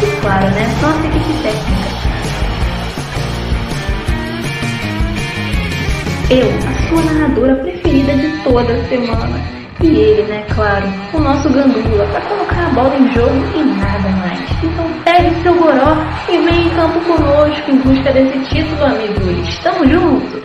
E claro, né? Nossa equipe técnica. Eu, a sua narradora preferida de toda a semana. E ele, né, claro, o nosso gandula, para colocar a bola em jogo e nada mais. Então pegue seu goró e vem em campo conosco em busca desse título, amigos. Tamo junto!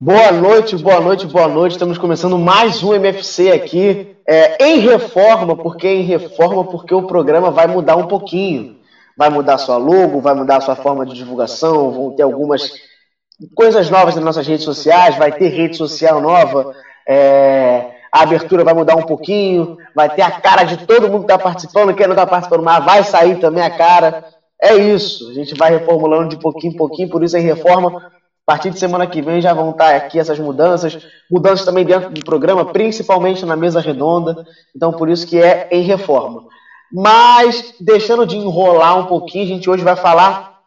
Boa noite, boa noite, boa noite. Estamos começando mais um MFC aqui é, em reforma, porque em reforma, porque o programa vai mudar um pouquinho. Vai mudar sua logo, vai mudar sua forma de divulgação, vão ter algumas coisas novas nas nossas redes sociais, vai ter rede social nova, é, a abertura vai mudar um pouquinho, vai ter a cara de todo mundo que está participando, quem não está participando mais, vai sair também a cara. É isso, a gente vai reformulando de pouquinho em pouquinho, por isso em reforma a partir de semana que vem já vão estar aqui essas mudanças, mudanças também dentro do programa, principalmente na mesa redonda. Então, por isso que é em reforma. Mas, deixando de enrolar um pouquinho, a gente hoje vai falar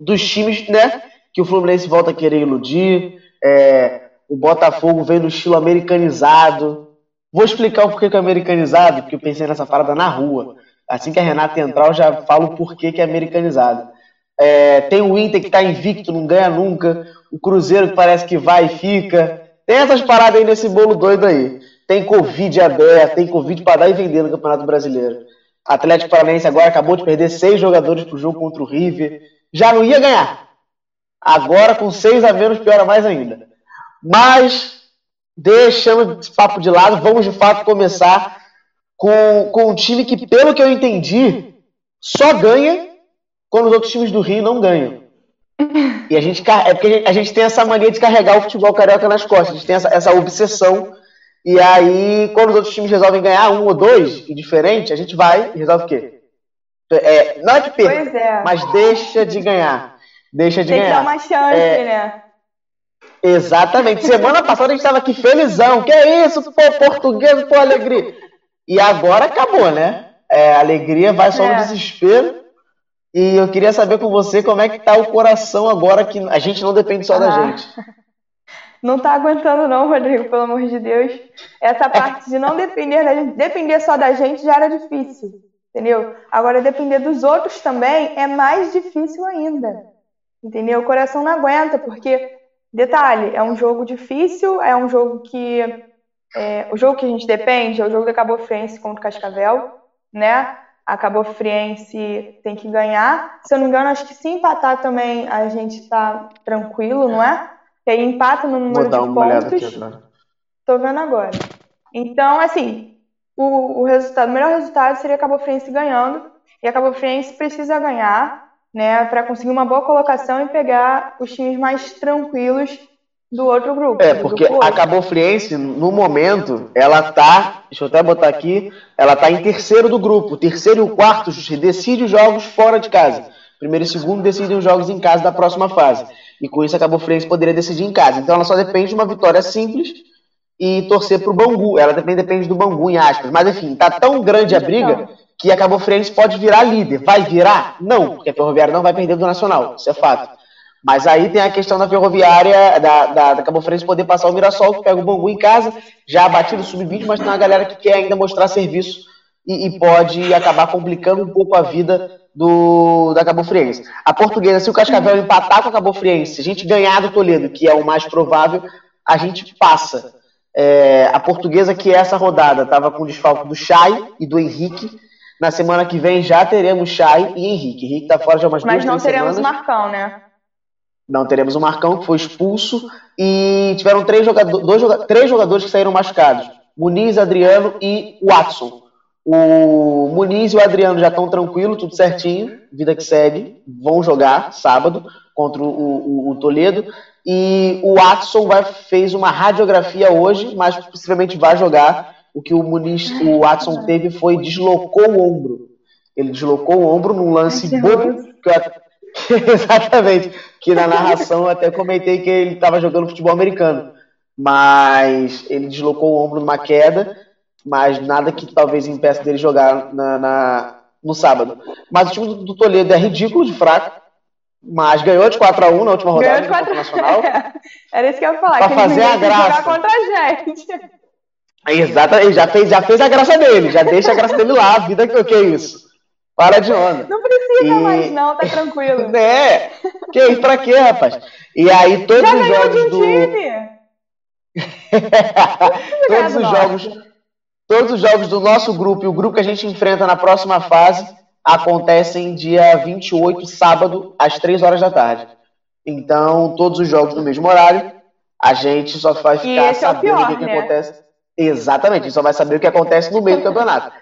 dos times, né? Que o Fluminense volta a querer iludir. É, o Botafogo vem no estilo americanizado. Vou explicar o porquê que é americanizado, porque eu pensei nessa parada na rua. Assim que a Renata entrar, eu já falo o porquê que é americanizado. É, tem o Inter que está invicto, não ganha nunca. O Cruzeiro que parece que vai e fica. Tem essas paradas aí nesse bolo doido aí. Tem Covid aberto, tem Covid para dar e vender no Campeonato Brasileiro. Atlético Paranaense agora acabou de perder seis jogadores pro jogo contra o River. Já não ia ganhar. Agora, com seis a menos, piora mais ainda. Mas, deixando esse papo de lado, vamos de fato começar com, com um time que, pelo que eu entendi, só ganha quando os outros times do Rio não ganham. E a gente é porque a gente, tem essa mania de carregar o futebol carioca nas costas, a gente tem essa, essa obsessão. E aí, quando os outros times resolvem ganhar um ou dois, e diferente, a gente vai e resolve o quê? É, não é que perca, é. mas deixa de ganhar. Deixa de tem ganhar. Tem que dar uma chance, é, né? Exatamente. Semana passada a gente estava aqui felizão. Que é isso, pô, português, pô, alegria. E agora acabou, né? É, a alegria vai só no é. desespero. E eu queria saber com você como é que tá o coração agora que a gente não depende só ah. da gente. Não tá aguentando não, Rodrigo, pelo amor de Deus. Essa parte de não depender da gente, depender só da gente já era difícil, entendeu? Agora depender dos outros também é mais difícil ainda. Entendeu? O coração não aguenta, porque detalhe, é um jogo difícil, é um jogo que é, o jogo que a gente depende é o jogo da Cabo Friense contra o Cascavel, né? A Cabo Friense tem que ganhar. Se eu não me engano, acho que se empatar também a gente está tranquilo, não é? Que aí empata no número de pontos. Tô vendo agora. Então, assim, o, o resultado, o melhor resultado seria a Cabo Friense ganhando. E a Cabo Friense precisa ganhar, né, para conseguir uma boa colocação e pegar os times mais tranquilos do outro grupo. É, porque a Cabo Friense, no momento, ela tá, deixa eu até botar aqui, ela tá em terceiro do grupo. Terceiro e o quarto decide os jogos fora de casa. Primeiro e segundo decidem os jogos em casa da próxima fase. E com isso a Cabo Friense poderia decidir em casa. Então ela só depende de uma vitória simples e torcer pro Bangu. Ela também depende do Bangu, em aspas. Mas enfim, tá tão grande a briga que a Cabo Friense pode virar líder. Vai virar? Não, porque a Ferroviária não vai perder do Nacional, isso é fato. Mas aí tem a questão da Ferroviária, da, da, da Cabo Friense poder passar o Mirassol, que pega o Bangu em casa, já abatido sub-20, mas tem uma galera que quer ainda mostrar serviço e, e, pode acabar complicando um pouco a vida do, da Cabo Friense. A portuguesa, se o Cascavel empatar com a Cabo Friense, se a gente ganhar do Toledo, que é o mais provável, a gente passa. É, a portuguesa, que essa rodada estava com desfalque do Chay e do Henrique. Na semana que vem já teremos Chay e Henrique. Henrique está fora de umas Mas duas, não teremos semanas. Marcão, né? Não teremos o Marcão, que foi expulso. E tiveram três, jogadores, dois, três jogadores que saíram machucados: Muniz, Adriano e Watson. O Muniz e o Adriano já estão tranquilos, tudo certinho, vida que segue, vão jogar sábado contra o, o, o Toledo. E o Watson vai, fez uma radiografia hoje, mas possivelmente vai jogar. O que o Muniz, o Watson teve foi deslocou o ombro. Ele deslocou o ombro num lance bobo. Que eu, exatamente. Que na narração eu até comentei que ele estava jogando futebol americano. Mas ele deslocou o ombro numa queda, mas nada que talvez impeça dele jogar na, na no sábado. Mas o time do, do Toledo é ridículo de fraco mas ganhou de 4x1 na última rodada Ganhou de 4 do Nacional. Era isso que eu ia falar. Pra que fazer a graça. jogar contra a gente. Exatamente, já fez, já fez a graça dele, já deixa a graça dele lá, a vida que, que é isso. Para de onda. Não precisa E- mais, não, tá tranquilo. É, que isso, pra quê, rapaz? E aí todos Já os jogos do. todos os jogos, todos os jogos do nosso grupo e o grupo que a gente enfrenta na próxima fase acontecem dia 28, sábado, às 3 horas da tarde. Então, todos os jogos no mesmo horário, a gente só vai ficar esse é o sabendo pior, o que, que né? acontece. Exatamente, a gente só vai saber o que acontece no meio do campeonato.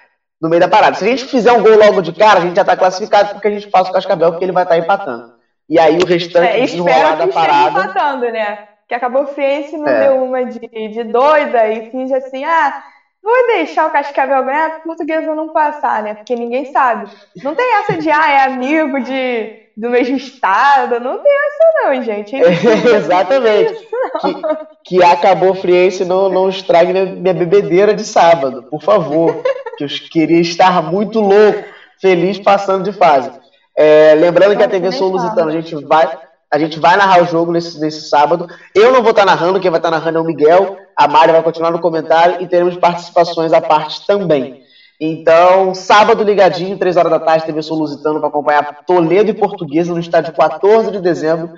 No meio da parada. Se a gente fizer um gol logo de cara, a gente já está classificado porque a gente passa o Cascavel, porque ele vai estar empatando. E aí o restante É, desenrolar da parada. empatando, né? Que acabou o Friense não É. deu uma de, de doida e finge assim, ah, vou deixar o Cascavel ganhar pro portuguesa não passar, né? Porque ninguém sabe. Não tem essa de, ah, é amigo de, do mesmo estado. Não tem essa não, gente. Exatamente. Que, que acabou Friense não, não estrague minha, minha bebedeira de sábado, por favor. Que eu queria estar muito louco, feliz passando de fase. É, lembrando que a TV Sou fala. Lusitano, a gente vai. A gente vai narrar o jogo nesse, nesse sábado. Eu não vou estar narrando, quem vai estar narrando é o Miguel. A Mari vai continuar no comentário e teremos participações à parte também. Então, sábado ligadinho, 3 horas da tarde, TV Sul Lusitano para acompanhar Toledo e Portuguesa no estádio 14 de dezembro.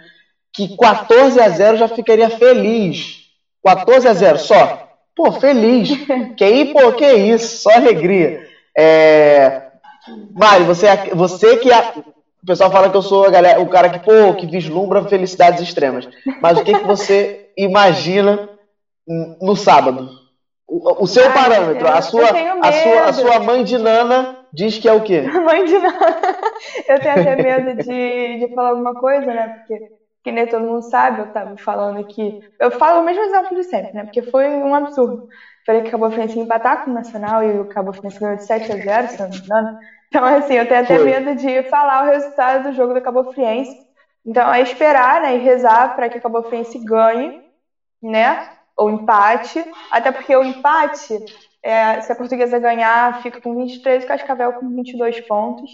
Que 14 a 0 já ficaria feliz. 14 a 0 só. Pô, feliz. Que aí, pô, que isso, só alegria. É... Mari, você, você que. A... O pessoal fala que eu sou a galera, o cara que, pô, que vislumbra felicidades extremas. Mas o que, que você imagina no sábado? O, o seu Ai, parâmetro, a sua, a, sua, a sua mãe de Nana diz que é o quê? Mãe de nada. Eu tenho até medo de, de falar alguma coisa, né? Porque, que nem todo mundo sabe, eu tava falando aqui. Eu falo o mesmo exemplo de sempre, né? Porque foi um absurdo. Falei que acabou a Fluminense empatar com o Nacional e o Cabo Fluminense ganhou de 7 a 0, se não me engano. Então, assim, eu tenho até Foi. medo de falar o resultado do jogo do Cabo Friense. Então, é esperar, né? E rezar para que o Cabo Friense ganhe, né? Ou empate. Até porque o empate, é, se a portuguesa ganhar, fica com 23 e o Cascavel com 22 pontos.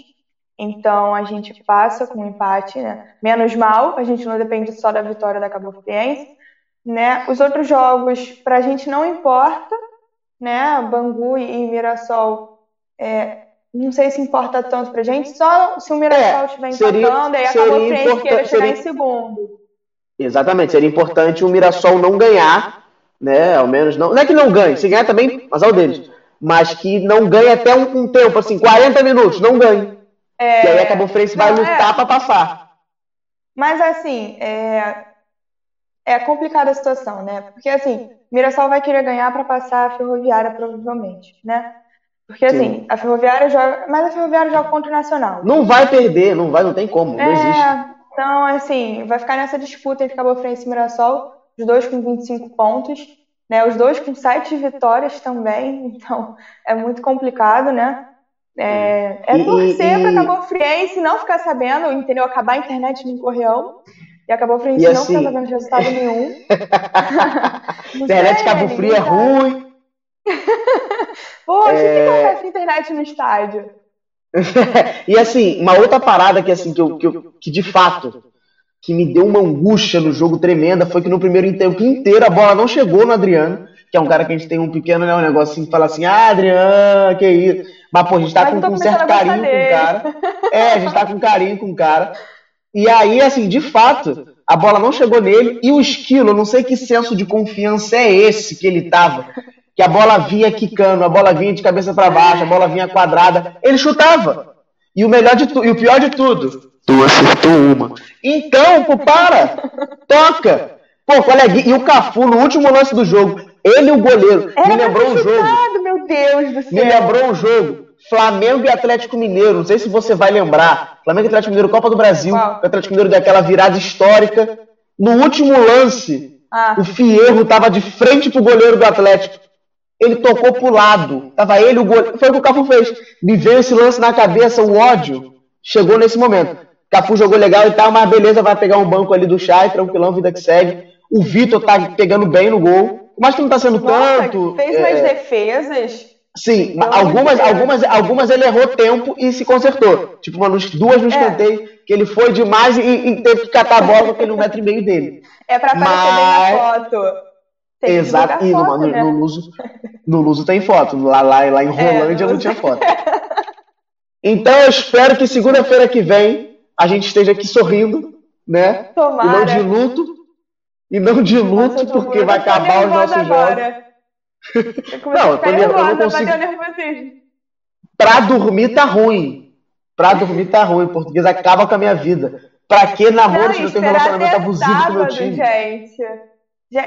Então, a gente passa com um empate, né? Menos mal, a gente não depende só da vitória da Cabo Friense. Né? Os outros jogos, pra gente não importa, né? Bangu e Mirassol, é, não sei se importa tanto pra gente, só se o Mirassol É, estiver seria- empatando, aí a seria Cabo Friense importa- queira chegar seria- em segundo. Exatamente, seria importante o Mirassol não ganhar, né? Ao menos não. Não é que não ganhe, se ganhar também, azar o deles. Mas que não ganhe até um, um tempo, assim, 40 minutos, não ganhe. É, E aí a Cabo Friense vai não, lutar é. pra passar. Mas assim, é, é complicada a situação, né? Porque assim, Mirassol vai querer ganhar para passar a Ferroviária, provavelmente, né? Porque assim, Sim. a Ferroviária joga. Mas a Ferroviária joga contra o Nacional. Não vai perder, não vai, não tem como, não existe. É, então, assim, vai ficar nessa disputa entre Cabo Friense e Mirassol, os dois com 25 pontos, né? Os dois com sete vitórias também, então é muito complicado, né? É, é E- torcer e- para Cabo Friense não ficar sabendo, entendeu? Acabar a internet no Correão E acabou frente não assim... tá dando resultado nenhum. internet Cabo Frio é ruim. Poxa, é... o que acontece na internet no estádio? e assim, uma outra parada que assim que, eu, que, eu, que de fato que me deu uma angústia no jogo tremenda foi que no primeiro tempo inteiro a bola não chegou no Adriano, que é um cara que a gente tem um pequeno né, um negócio assim que fala assim, ah, Adriano, que isso. Mas, pô, a gente tá com, com um certo carinho com o cara. É, a gente tá com carinho com o cara. E aí, assim, de fato, a bola não chegou nele e o esquilo, não sei que senso de confiança é esse que ele tava. Que a bola vinha quicando, a bola vinha de cabeça para baixo, a bola vinha quadrada. Ele chutava. E o melhor de tudo, e o pior de tudo, tu acertou uma. Então, pô, para! Toca! Pô, colega, e o Cafu no último lance do jogo, ele e o goleiro, Era me lembrou um jogo. Meu Deus do céu. Me lembrou um jogo. Flamengo e Atlético Mineiro, não sei se você vai lembrar. Flamengo e Atlético Mineiro, Copa do Brasil. O Atlético Mineiro deu aquela virada histórica. No último lance, ah. o Fierro estava de frente pro goleiro do Atlético. Ele tocou pro lado. Tava ele, o goleiro. Foi o que o Cafu fez. Me veio esse lance na cabeça, o ódio. Chegou nesse momento. Cafu jogou legal e tal, mas beleza, vai pegar um banco ali do Chay, tranquilão, vida que segue. O Vitor tá pegando bem no gol. Mas que não tá sendo Nossa, tanto. Fez é... umas defesas. Sim, algumas, algumas, algumas ele errou tempo e se consertou. Tipo, duas no é. escanteio, é. que ele foi demais e, e, teve que catar a bola com aquele um metro e meio dele. É pra aparecer Mas... bem na foto. Tem Exato, e no, né? no, Luso, no Luso tem foto. Lá, lá, lá em é, Rolândia é, não tinha foto. Então eu espero que segunda-feira que vem a gente esteja aqui sorrindo, né? Tomara. E não de luto. E não de luto, Nossa, porque vai acabar os nossos jogos. não, eu, tô, eu não consigo. Pra dormir tá ruim. Pra dormir tá ruim. Português acaba com a minha vida. Pra que namoro se eu tenho relacionamento abusivo com o meu time? Gente.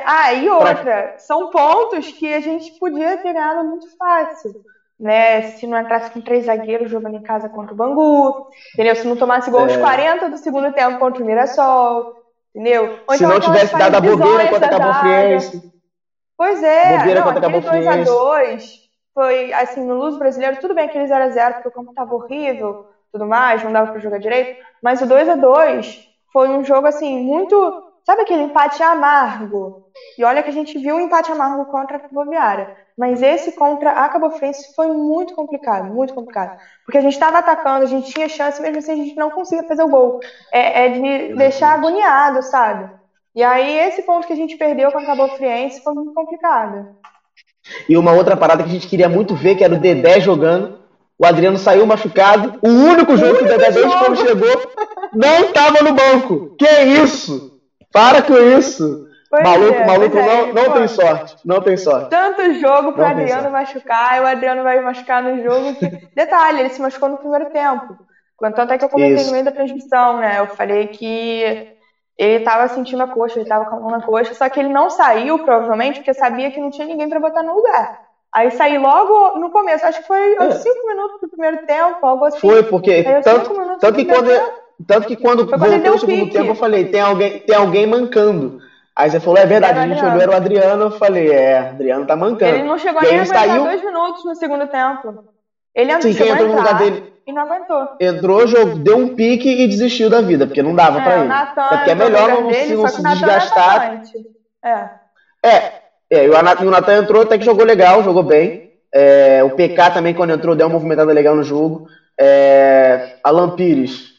Ah, e outra, são pontos que a gente podia ter ganhado muito fácil. Né? Se não entrasse com três zagueiros jogando em casa contra o Bangu, entendeu? Se não tomasse gol aos é. 40 do segundo tempo contra o Mirassol, entendeu? Ou Se então, não tivesse dado a bobeira contra a Cabo Friense. Pois é, bobeira não, aquele 2x2 foi, assim, no Luz Brasileiro, tudo bem aquele 0x0, porque o campo tava horrível, tudo mais, não dava para jogar direito, mas o 2 a 2 foi um jogo, assim, muito Sabe aquele empate amargo? E olha que a gente viu um empate amargo contra a Ferroviária. Mas esse contra a Cabo Friense foi muito complicado, muito complicado. Porque a gente estava atacando, a gente tinha chance, mesmo assim a gente não conseguia fazer o gol. É, é de deixar agoniado, sabe? E aí esse ponto que a gente perdeu contra a Cabo Friense foi muito complicado. E uma outra parada que a gente queria muito ver, que era o Dedé jogando. O Adriano saiu machucado. O único jogo o único que o Dedé, desde quando chegou, não estava no banco. Que isso? Para com isso! Pois maluco, é, maluco é, não, não tem sorte. Não tem sorte. Tanto jogo para Adriano machucar, e o Adriano vai machucar no jogo. Que... Detalhe, ele se machucou no primeiro tempo. Tanto é que eu comentei isso. no meio da transmissão, né? Eu falei que ele estava sentindo a coxa, ele estava com a mão na coxa, só que ele não saiu, provavelmente, porque sabia que não tinha ninguém para botar no lugar. Aí saí logo no começo, acho que foi aos 5 é. minutos do primeiro tempo, algo assim. Foi, porque tanto, tanto que quando, tanto que quando Foi voltou o segundo pique. tempo, eu falei, tem alguém, tem alguém mancando. Aí você falou, é verdade, a gente olhou, era o Adriano, eu falei, é, Adriano tá mancando. Ele não chegou nem a saiu... dois minutos no segundo tempo. Ele Sim, quem entrou no lugar dele. E não aguentou. Entrou, jogou, deu um pique e desistiu da vida, porque não dava é, pra ele. Nathan, é porque é melhor não, dele, se, não se desgastar. É. É, é, o Natan entrou, até que jogou legal, jogou bem. É, o PK também, quando entrou, deu uma movimentada legal no jogo. É, Alan Pires,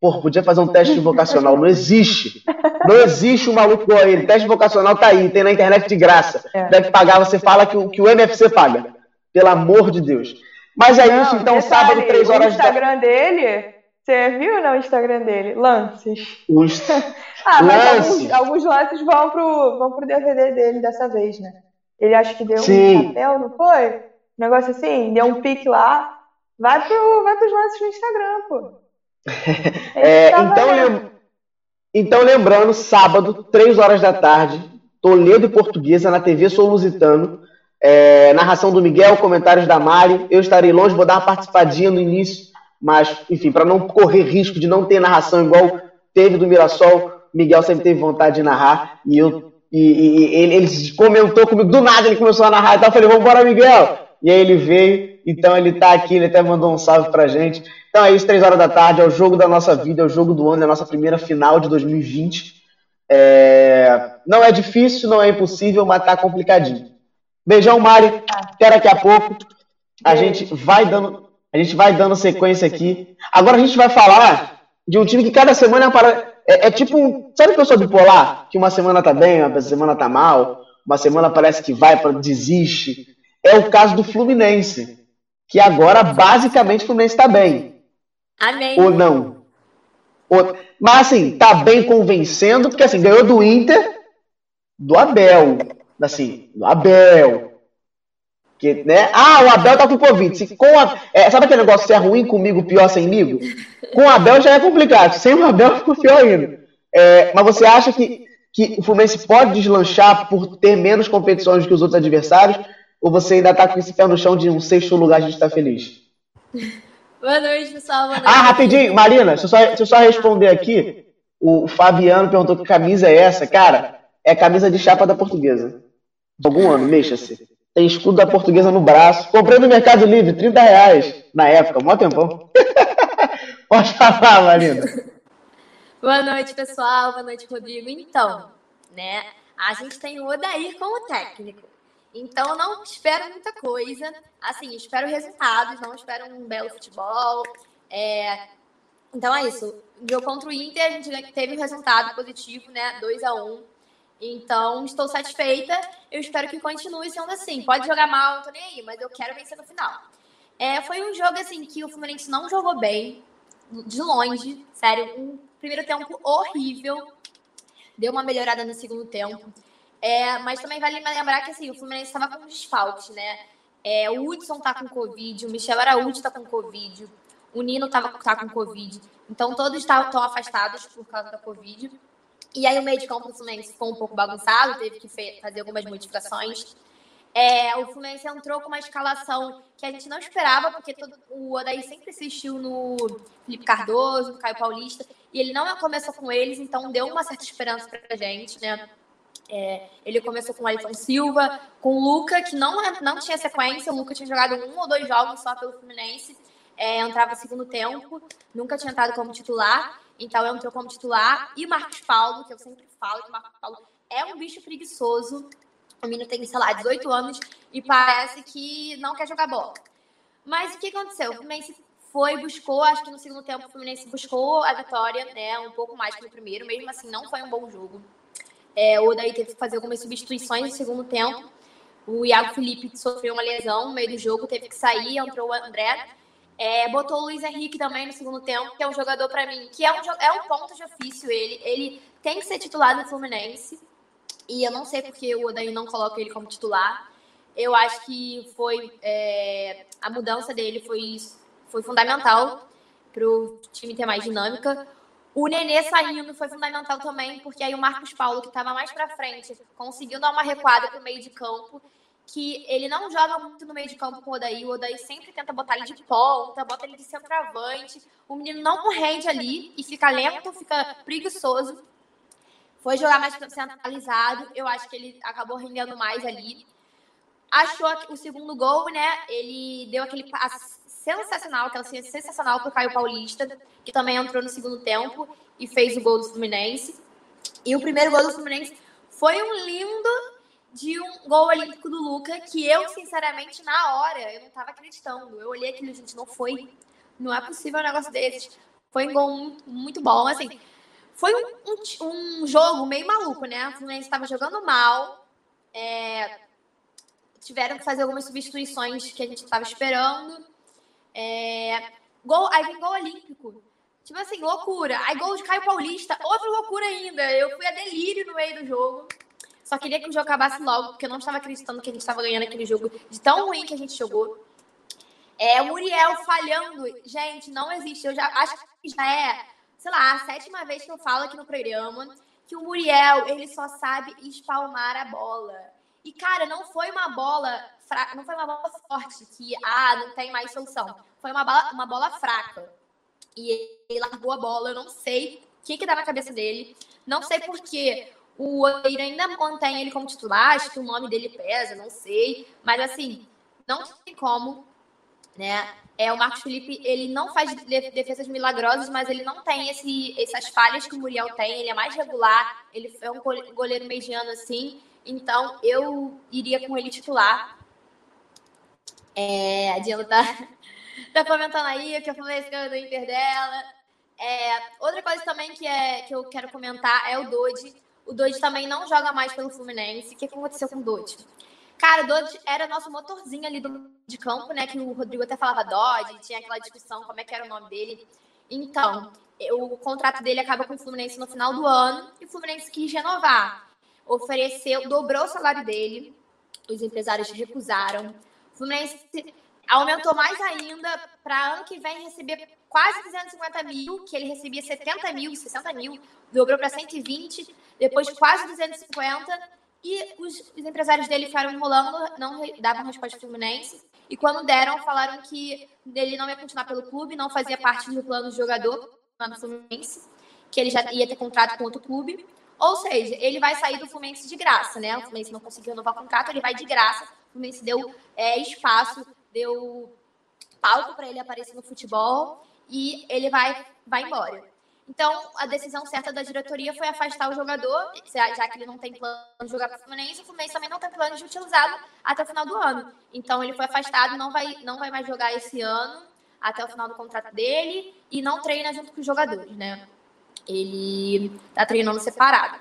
Pô, podia fazer um teste vocacional. Não existe. Não existe um maluco igual ele. Teste vocacional tá aí, tem na internet de graça. É. Deve pagar, você fala que o, que o MFC paga. Pelo amor de Deus. Mas é não, isso, então detalhe, sábado, três horas da... O Instagram da... dele, você viu no Instagram dele? Lances. Os... ah, mas lances. Alguns, alguns, lances vão pro, vão pro DVD dele dessa vez, né? Ele acha que deu Sim. um papel, não foi? Um negócio assim, deu um pique lá. Vai, pro, vai pros lances no Instagram, pô. É, então, lem... então, lembrando, sábado, 3 horas da tarde, Toledo e Portuguesa na TV Sou Lusitano. É, narração do Miguel, comentários da Mari. Eu estarei longe, vou dar uma participadinha no início, mas, enfim, para não correr risco de não ter narração igual teve do Mirassol, Miguel sempre teve vontade de narrar e eu e, e, ele, ele comentou comigo, do nada ele começou a narrar e tal, eu falei, vamos embora, Miguel! E aí ele veio, então ele está aqui, ele até mandou um salve pra gente. Então é isso, três horas da tarde, é o jogo da nossa vida, é o jogo do ano, é a nossa primeira final de 2020. É... Não é difícil, não é impossível, mas tá complicadinho. Beijão, Mari. Até daqui a pouco. A gente vai dando, a gente vai dando sequência aqui. Agora a gente vai falar de um time que cada semana é, é, é tipo um. Sabe sou bipolar? Que uma semana tá bem, uma semana tá mal, uma semana parece que vai desiste. É o caso do Fluminense. Que agora, basicamente, o Fluminense está bem. Amém. Ou não? Ou... Mas assim, tá bem convencendo, porque assim, ganhou do Inter, do Abel. Assim, do Abel. Que, né? Ah, o Abel tá com Covid. Com a, é, sabe aquele negócio se é ruim comigo, pior semigo? Com o Abel já é complicado. Sem o Abel ficou pior ainda. É, mas você acha que, que o Fluminense pode deslanchar por ter menos competições que os outros adversários? Ou você ainda tá com esse pé no chão de um sexto lugar a gente tá feliz? Boa noite, pessoal. Boa noite. Ah, rapidinho, Marina, deixa eu, só, deixa eu só responder aqui. O Fabiano perguntou que camisa é essa. Cara, é camisa de chapa da portuguesa. De algum ano, mexa-se. Tem escudo da portuguesa no braço. Comprei no Mercado Livre, 30 reais na época, mó tempão. Pode falar, Marina. Boa noite, pessoal. Boa noite, Rodrigo. Então, né, a gente tem o Odair como técnico. Então, não espero muita coisa. Assim, espero resultados, não espero um belo futebol. É... Então, é isso. Jogo contra o Inter, a gente teve um resultado positivo, né? 2 a 1 Então, estou satisfeita. Eu espero que continue sendo assim. Pode jogar mal, não tô nem aí, mas eu quero vencer no final. É, foi um jogo, assim, que o Fluminense não jogou bem, de longe. Sério, um primeiro tempo horrível. Deu uma melhorada no segundo tempo. É, mas também vale lembrar que assim, o Fluminense estava com desfalques, né? É, o Hudson tá com Covid, o Michel Araújo tá com Covid, o Nino tava, tá com Covid. Então todos estão afastados por causa da Covid. E aí o meio de campo do Fluminense ficou um pouco bagunçado, teve que fazer algumas modificações. É, o Fluminense entrou com uma escalação que a gente não esperava, porque todo, o Odaí sempre insistiu no Felipe Cardoso, no Caio Paulista, e ele não começou com eles, então deu uma certa esperança pra gente, né? É, ele começou com o Ayrton Silva, com o Luca, que não, não tinha sequência. O Luca tinha jogado um ou dois jogos só pelo Fluminense. É, entrava segundo tempo, nunca tinha entrado como titular, então entrou como titular. E o Marcos Paulo, que eu sempre falo que o Marcos Paulo é um bicho preguiçoso. O menino tem, sei lá, 18 anos e parece que não quer jogar bola. Mas o que aconteceu? O Fluminense foi, buscou, acho que no segundo tempo o Fluminense buscou a vitória, né? Um pouco mais que no primeiro, mesmo assim não foi um bom jogo. É, o Daí teve que fazer algumas substituições no segundo tempo. O Iago Felipe sofreu uma lesão no meio do jogo, teve que sair, entrou o André. É, botou o Luiz Henrique também no segundo tempo, que é um jogador para mim, que é um, é um ponto de ofício ele. Ele tem que ser titular no Fluminense. E eu não sei porque o Odaí não coloca ele como titular. Eu acho que foi é, a mudança dele foi, foi fundamental para o time ter mais dinâmica. O Nenê saindo foi fundamental também, porque aí o Marcos Paulo, que estava mais para frente, conseguiu dar uma recuada para o meio de campo, que ele não joga muito no meio de campo com o Odaí, o Odaí sempre tenta botar ele de ponta, bota ele de centroavante, o menino não rende ali e fica lento, fica preguiçoso. Foi jogar mais centralizado, eu acho que ele acabou rendendo mais ali. Achou o segundo gol, né? Ele deu aquele passe sensacional, aquela cena sensacional pro Caio Paulista, que também entrou no segundo tempo e fez o gol do Fluminense. E o primeiro gol do Fluminense foi um lindo de um gol olímpico do Luca, que eu, sinceramente, na hora, eu não tava acreditando. Eu olhei aquilo, gente, não foi. Não é possível um negócio desses. Foi um gol muito, muito bom, assim. Foi um, um, um, jogo meio maluco, né? O Fluminense estava jogando mal. É, tiveram que fazer algumas substituições que a gente estava esperando. É, gol, aí vem gol olímpico. Tipo assim, loucura. Aí gol de Caio Paulista, outra loucura ainda. Eu fui a delírio no meio do jogo. Só queria que o jogo acabasse logo, porque eu não estava acreditando que a gente estava ganhando aquele jogo de tão ruim que a gente jogou. É, o Muriel falhando. Gente, não existe. Eu já acho que já é, sei lá, a sétima vez que eu falo aqui no programa que o Muriel, ele só sabe espalmar a bola. E, cara, não foi uma bola fra... não foi uma bola forte, que ah, não tem mais solução. Foi uma bola, uma bola fraca. E ele largou a bola, eu não sei o que, que dá na cabeça dele. Não sei porque o Oeira ainda mantém ele como titular, acho que o nome dele pesa, não sei. Mas assim, não tem como né? É, o Marcos Felipe, ele não faz defesas milagrosas, mas ele não tem esse, essas falhas que o Muriel tem. Ele é mais regular, ele é um goleiro mediano assim. Então, eu iria com ele titular. É, a Diana tá, tá comentando aí que eu falei esse do Inter dela. É, outra coisa também que, é, que eu quero comentar é o Dodi. O Dodi também não joga mais pelo Fluminense. O que aconteceu com o Dodi? Cara, o Dodge era nosso motorzinho ali do, de campo, né? Que o Rodrigo até falava Dodge, tinha aquela discussão como é que era o nome dele. Então, o contrato dele acaba com o Fluminense no final do ano e o Fluminense quis renovar. Ofereceu, dobrou o salário dele, os empresários recusaram. Fluminense aumentou mais ainda para ano que vem receber quase 250 mil, que ele recebia 70 mil, 60 mil, dobrou para 120, depois quase 250 e os, os empresários dele ficaram enrolando, não davam resposta Fluminense. E quando deram, falaram que ele não ia continuar pelo clube, não fazia parte do plano de jogador lá no Fluminense, que ele já ia ter contrato com outro clube. Ou seja, ele vai sair do Fluminense de graça, né? O Fluminense não conseguiu renovar o contrato, ele vai de graça. O Fluminense deu é, espaço, deu palco para ele aparecer no futebol e ele vai, vai embora. Então, a decisão certa da diretoria foi afastar o jogador, já que ele não tem plano de jogar para o Fluminense, o Fluminense também não tem plano de utilizá-lo até o final do ano. Então, ele foi afastado, não vai, não vai mais jogar esse ano, até o final do contrato dele, e não treina junto com os jogadores, né? Ele está treinando separado.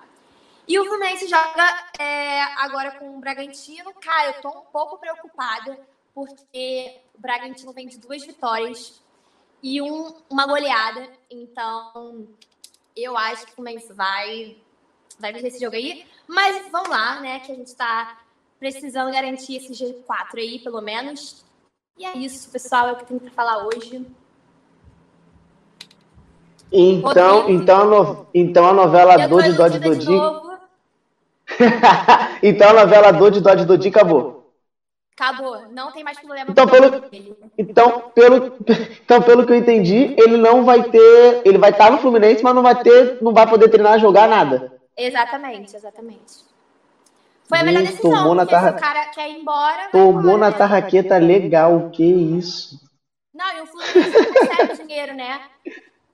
E o Fluminense joga é, agora com o Bragantino. Cara, eu estou um pouco preocupada, porque o Bragantino vem de duas vitórias e um, uma goleada. Então, eu acho que o Fluminense vai, vai vencer esse jogo aí. Mas vamos lá, né? Que a gente está precisando garantir esse G4 aí, pelo menos. E é isso, pessoal. É o que eu tenho para falar hoje. Então, então, a no, então a novela Dodi Dodi Dodi. então a novela Dodi Dodi Dodi acabou. Acabou, não tem mais problema. Então pelo, então, pelo, então, pelo que eu entendi, ele não vai ter. Ele vai estar no Fluminense, mas não vai ter. Não vai poder treinar, jogar nada. Exatamente, exatamente. Foi a melhor decisão, tomou na tarra... o cara quer ir embora. Tomou embora, na tarraqueta legal, que isso. Não, e o Fluminense não recebe dinheiro, né?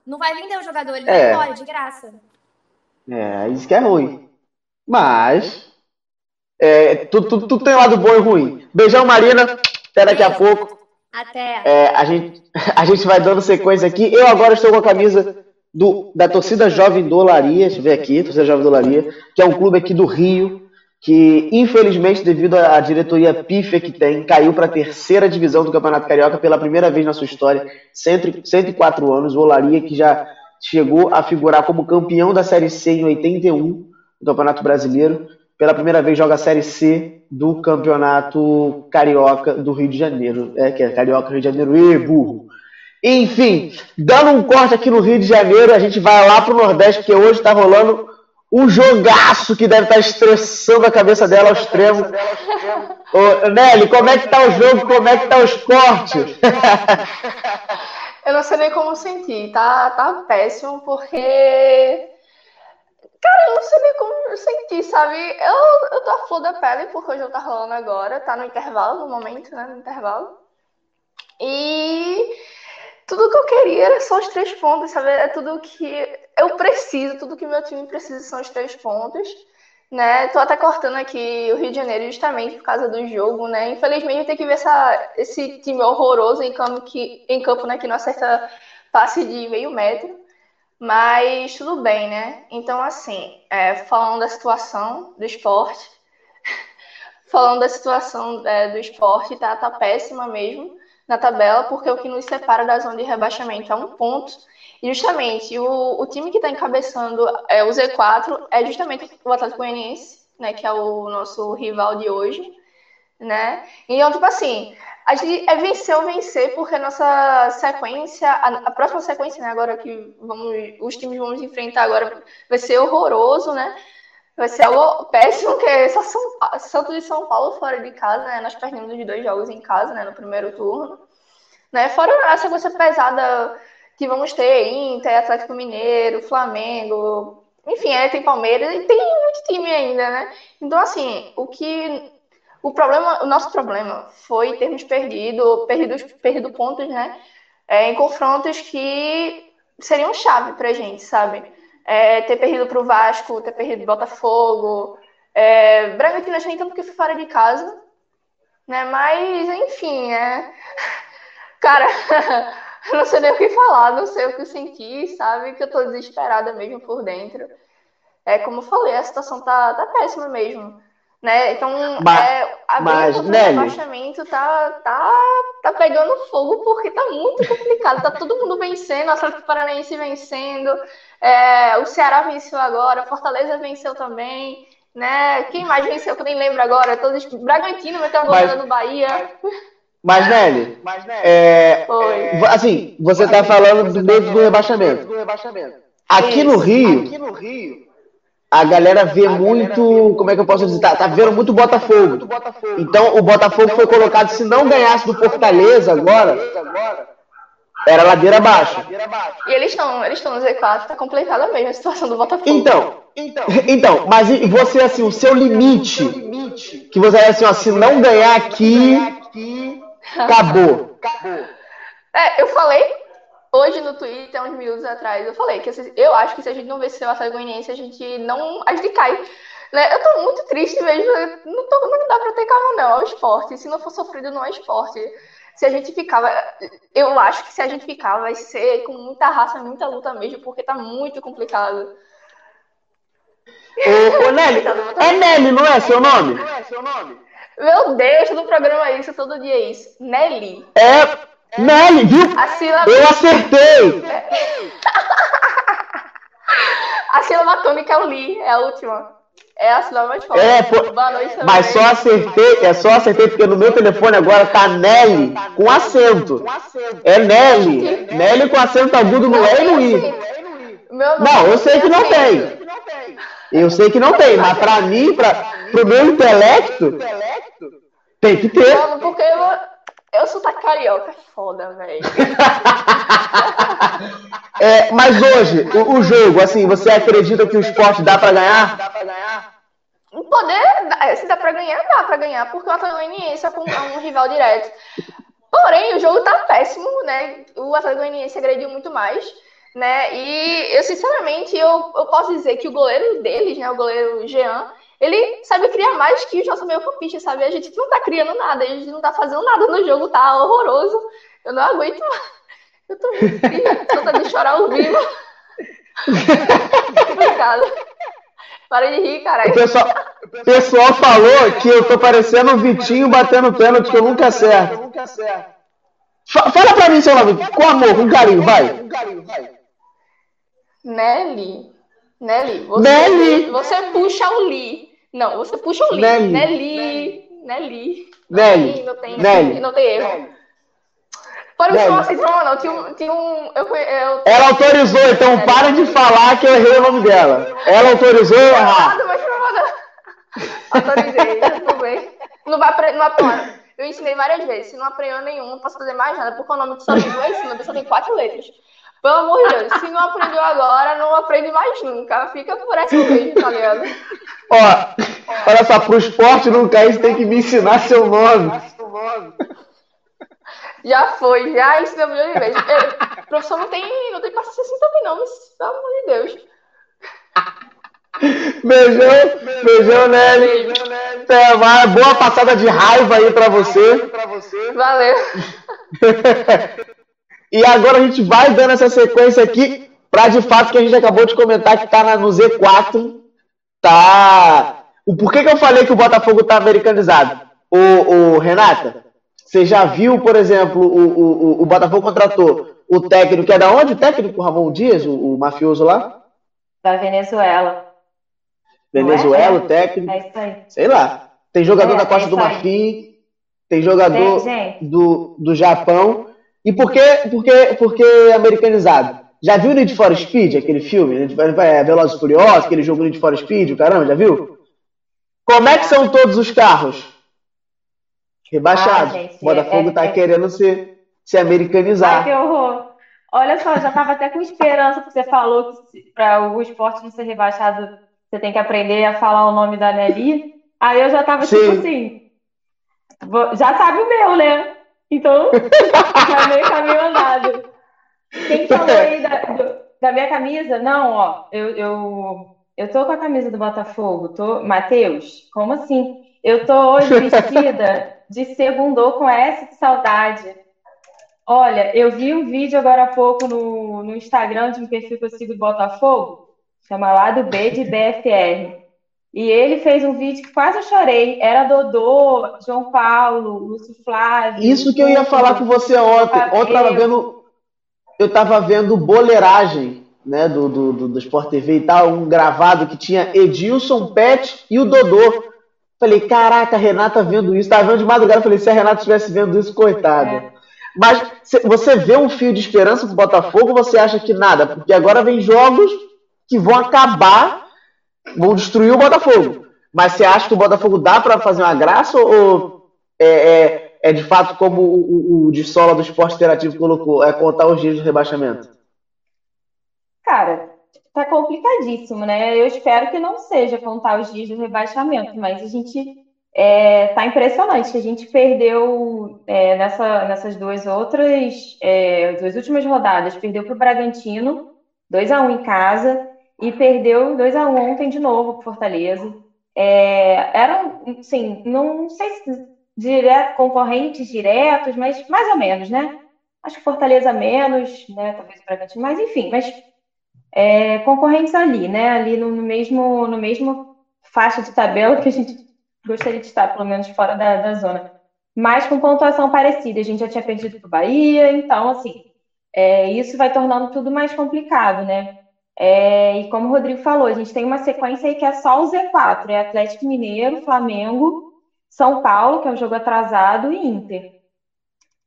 Não vai vender o jogador, ele é. vai embora, de graça. É, isso que é ruim. Mas é, tudo, tudo, tudo, tem lado bom e ruim. Beijão, Marina. Até daqui a pouco. Até. É, a, gente, a gente vai dando sequência aqui. Eu agora estou com a camisa do, da torcida Jovem Dolaria. Deixa eu ver aqui, torcida Jovem Dolaria, que é um clube aqui do Rio, que infelizmente, devido à diretoria pífia que tem, caiu para a terceira divisão do Campeonato Carioca pela primeira vez na sua história, 104 anos. O Olaria, que já chegou a figurar como campeão da Série C em 81 do Campeonato Brasileiro pela primeira vez joga a Série C do Campeonato Carioca do Rio de Janeiro. É, que é Carioca Rio de Janeiro, e burro. Enfim, dando um corte aqui no Rio de Janeiro, a gente vai lá pro Nordeste, porque hoje tá rolando um jogaço que deve estar tá estressando a cabeça dela ao extremo. Ô, Nelly, como é que tá o jogo? Como é que tá os cortes? Eu não sei nem como sentir, tá, tá péssimo, porque Cara, eu não sei nem como sentir, sabe? Eu, eu tô a flor da pele porque o jogo tá rolando agora, tá no intervalo, no momento, né? No intervalo. E tudo que eu queria era só os três pontos, sabe? É tudo que eu preciso, tudo que meu time precisa são os três pontos. Né? Tô até cortando aqui o Rio de Janeiro justamente por causa do jogo, né? Infelizmente tem que ver essa, esse time horroroso em campo que em campo, né, que não acerta passe de meio metro. Mas tudo bem, né? Então, assim, é, falando da situação do esporte, falando da situação é, do esporte, tá, tá péssima mesmo na tabela, porque o que nos separa da zona de rebaixamento é um ponto. E justamente o, o time que está encabeçando é, o Z4 é justamente o Atlético Goianiense, né, que é o nosso rival de hoje, né? Então, tipo assim, a gente é vencer ou vencer, porque a nossa sequência, a, a, próxima sequência, né, agora que vamos, os times vamos enfrentar agora, vai ser horroroso, né? Vai ser algo péssimo, que é só São, Santos e São Paulo fora de casa, né? Nós perdemos os dois jogos em casa, né, no primeiro turno. Né? Fora a sequência pesada que vamos ter Inter, Atlético Mineiro, Flamengo, enfim, é, tem Palmeiras e tem muito time ainda, né? Então, assim, o que o problema, o nosso problema foi termos perdido, perdido, perdido pontos, né? É, em confrontos que seriam chave pra gente, sabe? É, ter perdido pro Vasco, ter perdido pro Botafogo. É, Bragantino nem tanto porque foi fora de casa, né? Mas, enfim, é. Cara, não sei nem o que falar, não sei o que sentir, sabe? Que eu tô desesperada mesmo por dentro. É, como eu falei, a situação tá, tá péssima mesmo. Né? Então, mas, é, a mas, briga do rebaixamento tá, tá, tá pegando fogo porque tá muito complicado. Tá todo mundo vencendo, a Atlético Paranaense vencendo, é, o Ceará venceu agora, Fortaleza venceu também. Né? Quem mais venceu que eu nem lembro agora? Todos, Bragantino meteu a goleada no Bahia. Mas, Nelly, é, assim, você está falando do meio do rebaixamento. Aqui no Rio, a galera vê muito, como é que eu posso dizer, tá, tá vendo muito Botafogo. Então o Botafogo foi colocado, se não ganhasse do Fortaleza agora, era ladeira abaixo. E eles estão, eles estão no Z4, tá complicada mesmo a situação do Botafogo. Então, então, mas você assim, o seu limite, que você é assim, ó, se não ganhar aqui, acabou. É, eu falei hoje no Twitter, uns minutos atrás, eu falei que eu acho que se a gente não vencer o Atlético a gente não. A gente cai. Né? Eu tô muito triste mesmo. Não, tô, não dá pra ter calma, não. É o esporte. Se não for sofrido, não é esporte. Se a gente ficava. Eu acho que se a gente ficar, vai ser com muita raça, muita luta mesmo, porque tá muito complicado. Ô, ô Nelly, é Nelly, não é seu nome? Não é seu nome? Meu Deus, todo programa é isso, todo dia é isso. Nelly. É. Nelly, viu? Eu acertei! a sílaba tônica é o Li, é a última. É a sílaba mais forte. É, pô... Boa noite também. Mas só acertei, é só acertei porque no meu telefone agora tá Nelly com acento. É Nelly. Nelly com acento agudo no E e no I. Não, eu sei que não tem. Eu sei que não tem, mas pra mim, pra, pro meu intelecto, tem que ter. Porque eu eu sou da carioca, é foda, velho. é, mas hoje, o, o, jogo, assim, você acredita que o esporte dá para ganhar? Dá pra ganhar? Poder, se dá para ganhar, dá para ganhar, porque o Atlético Goianiense é um rival direto. Porém, o jogo tá péssimo, né? O Atlético Goianiense agrediu muito mais, né? E eu, sinceramente, eu, eu posso dizer que o goleiro deles, né? O goleiro Jean, ele sabe criar mais que os nossos meio-campistas, sabe? A gente não tá criando nada, a gente não tá fazendo nada no jogo, tá horroroso. Eu não aguento mais. Eu tô muito triste, tô de chorar ao vivo. Complicado. Para de rir, caralho. O pessoal, o pessoal falou que eu tô parecendo o Vitinho batendo pênalti, que eu nunca acerto. Fala pra mim seu nome, com amor, com carinho, vai. Nelly. Nelly. Você, Nelly. Você puxa o Li. Não, você puxa o Li. Nelly. Nelly. Nelly. Nelly. Não tem, Nelly. Não tem erro. Por isso, assim, não, tinha um. Tinha um eu, eu, Ela autorizou, então para de falar que eu errei o nome dela. Ela autorizou eu errar. Mas Autorizei, tudo bem. Não vai não apanhar. Eu ensinei várias vezes. Se não aprendeu nenhum, não posso fazer mais nada, porque o nome que só tem dois, o só tem quatro letras. Pelo amor de Deus, se não aprendeu agora, não aprende mais nunca. Fica por essa mesmo, tá ligado? Ó, olha só, pro esporte não cair, você tem que me ensinar seu nome. Já foi, já ensinou milhões de vezes. O professor não tem, não tem paciência assim também, não, mas pelo amor de Deus. Beijão, beijão, Nelly. Até mais. Boa passada de raiva aí pra você. Valeu. E agora a gente vai dando essa sequência aqui para de fato que a gente acabou de comentar que tá no Z4, tá. O porquê que eu falei que o Botafogo tá americanizado? O, o Renata, você já viu, por exemplo, o, o, o Botafogo contratou o técnico que é da onde? O técnico Ramon Dias, o, o mafioso lá? Da Venezuela. Venezuela, é? o técnico. É isso aí. Sei lá. Tem jogador é, da Costa é do Marfim, tem jogador tem, do, do Japão. E por que, por que, por que americanizado? Já viu Need for Speed, aquele filme? É, Velozes e Furiosos, aquele jogo Need for Speed, caramba, já viu? Como é que são todos os carros? Rebaixados. Ah, gente, Botafogo é, tá é... querendo se, se americanizar. Ai, que horror. Olha só, já tava até com esperança, porque você falou que para o esporte não ser rebaixado, você tem que aprender a falar o nome da Nelly. Aí eu já tava tipo Sim. tipo assim, Já sabe o meu, né? Então, já meio caminho andado. Quem falou aí da, do, da minha camisa? Não, ó, eu, eu, eu tô com a camisa do Botafogo. Tô... Matheus, como assim? Eu tô hoje vestida de segundou com S de saudade. Olha, eu vi um vídeo agora há pouco no, no Instagram de um perfil que eu sigo do Botafogo, chama Lado B de BFR. E ele fez um vídeo que quase eu chorei. Era Dodô, João Paulo, Lúcio Flávio. Isso que eu ia falar com você ontem. Ontem eu tava vendo. Eu tava vendo boleiragem, né, do, do, do, do Sport TV e tal, um gravado que tinha Edilson, Pet e o Dodô. Falei, caraca, a Renata vendo isso. Tava vendo de madrugada, falei, se a Renata estivesse vendo isso, coitada. É. Mas você vê um fio de esperança pro Botafogo ou você acha que nada? Porque agora vem jogos que vão acabar, vão destruir o Botafogo. Mas você acha que o Botafogo dá para fazer uma graça ou é, é, é, de fato como o, o, o de sola do esporte interativo colocou, é contar os dias de rebaixamento? Cara, tá complicadíssimo, né? Eu espero que não seja contar os dias de rebaixamento, mas a gente é, tá impressionante que a gente perdeu é, nessa, nessas duas outras, é, duas últimas rodadas, perdeu para o Bragantino, 2 a 1 em casa, e perdeu 2 a 1 ontem de novo para Fortaleza. É, eram, sim, não sei se direto, concorrentes diretos, mas mais ou menos, né? Acho que Fortaleza menos, né? Talvez o Bragantino, mas enfim, mas é, concorrentes ali, né? Ali no, no mesmo, no mesmo faixa de tabela que a gente gostaria de estar, pelo menos, fora da, da zona. Mas com pontuação parecida. A gente já tinha perdido para o Bahia, então, assim, é, isso vai tornando tudo mais complicado, né? É, e como o Rodrigo falou, a gente tem uma sequência aí que é só o Z4, é Atlético Mineiro, Flamengo, São Paulo, que é um jogo atrasado, e Inter.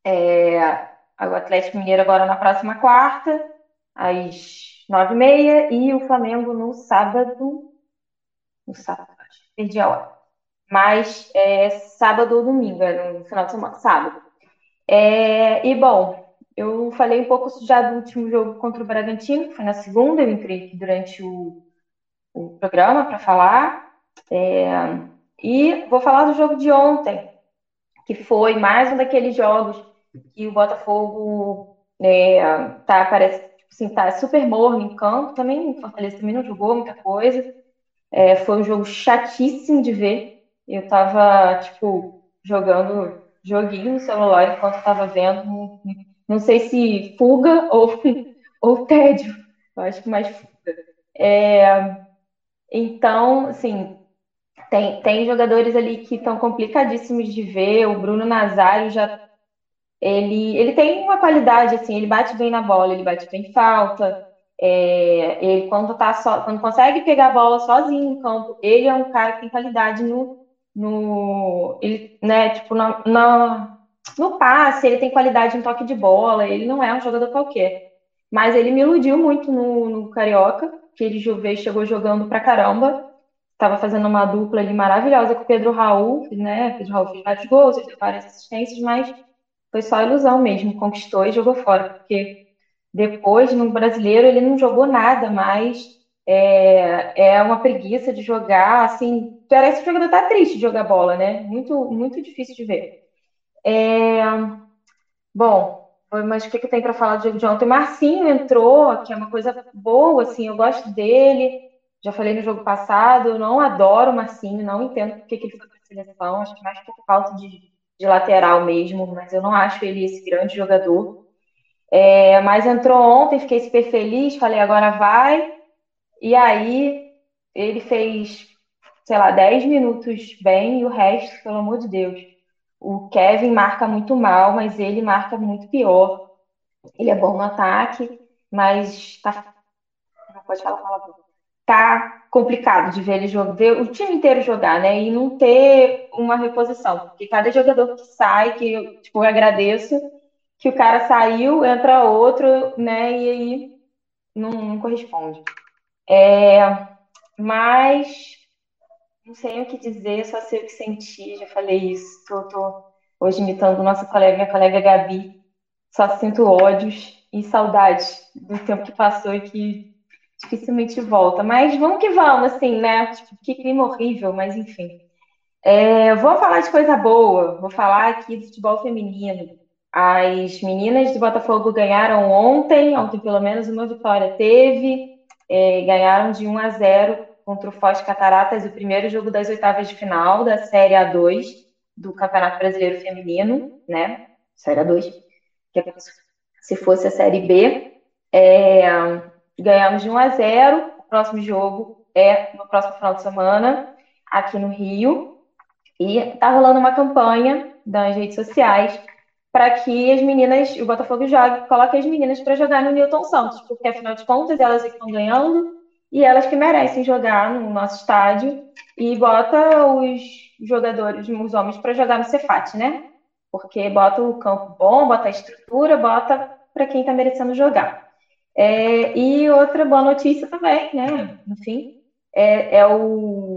É, o Atlético Mineiro agora na próxima quarta, às nove e meia, e o Flamengo no sábado. No sábado, perdi a hora mas é sábado ou domingo, é no final de semana, sábado. É, e bom, eu falei um pouco já do último jogo contra o Bragantino, que foi na segunda, eu entrei aqui durante o, o programa para falar. É, e vou falar do jogo de ontem, que foi mais um daqueles jogos que o Botafogo é, tá, parece, tipo assim, tá super morno em campo, também o Fortaleza também não jogou muita coisa. É, foi um jogo chatíssimo de ver. Eu tava, tipo, jogando joguinho no celular enquanto tava vendo. Não sei se fuga ou, ou tédio. Eu acho que mais fuga. É, então, assim, tem, tem jogadores ali que estão complicadíssimos de ver. O Bruno Nazário já. Ele, ele tem uma qualidade, assim, ele bate bem na bola, ele bate bem falta. É, ele, quando, tá so, quando consegue pegar a bola sozinho no campo, ele é um cara que tem qualidade no, no, ele, né, tipo, na, na, no passe, ele tem qualidade em toque de bola, ele não é um jogador qualquer. Mas ele me iludiu muito no, no Carioca, que ele chegou jogando pra caramba. Estava fazendo uma dupla ali maravilhosa com o Pedro Raul, né? Pedro Raul fez vários gols, deu várias assistências, mas foi só ilusão mesmo, conquistou e jogou fora, porque depois no brasileiro ele não jogou nada mais é, é uma preguiça de jogar, assim, parece que o jogador tá triste de jogar bola, né? Muito, muito difícil de ver. É, bom, mas o que, que tenho para falar do jogo de ontem? Marcinho entrou, que é uma coisa boa, assim, eu gosto dele. Já falei no jogo passado, eu não adoro o Marcinho, não entendo por que, que ele foi para a seleção, acho que mais por falta de, de lateral mesmo, mas eu não acho ele esse grande jogador. É, mas entrou ontem, fiquei super feliz, falei agora vai. E aí ele fez, sei lá, 10 minutos bem e o resto, pelo amor de Deus. O Kevin marca muito mal, mas ele marca muito pior. Ele é bom no ataque, mas tá. Não pode falar palavrão. Tá complicado de ver ele jogar, ver o time inteiro jogar, né? E não ter uma reposição. Porque cada jogador que sai, que eu, tipo, eu agradeço, que o cara saiu, entra outro, né? E aí não, não corresponde. É, mas não sei o que dizer, só sei o que sentir, já falei isso. Tô, tô hoje imitando nossa colega, minha colega Gabi. Só sinto ódios e saudades do tempo que passou e que dificilmente volta. Mas vamos que vamos, assim, né? Tipo, que clima horrível, mas enfim. É, vou falar de coisa boa, vou falar aqui do futebol feminino. As meninas do Botafogo ganharam ontem, ontem pelo menos uma vitória teve, é, ganharam de 1 a 0 contra o Foz Cataratas, o primeiro jogo das oitavas de final da Série A2 do Campeonato Brasileiro Feminino, né? Série A2, que é se fosse a Série B. É, ganhamos de 1 a 0. O próximo jogo é no próximo final de semana, aqui no Rio. E tá rolando uma campanha das redes sociais para que as meninas, o Botafogo jogue, coloque as meninas para jogar no Newton Santos, porque afinal de contas elas estão ganhando e elas que merecem jogar no nosso estádio e bota os jogadores, os homens para jogar no Cefat, né? Porque bota o campo bom, bota a estrutura, bota para quem está merecendo jogar. É, e outra boa notícia também, né? Enfim, é, é o,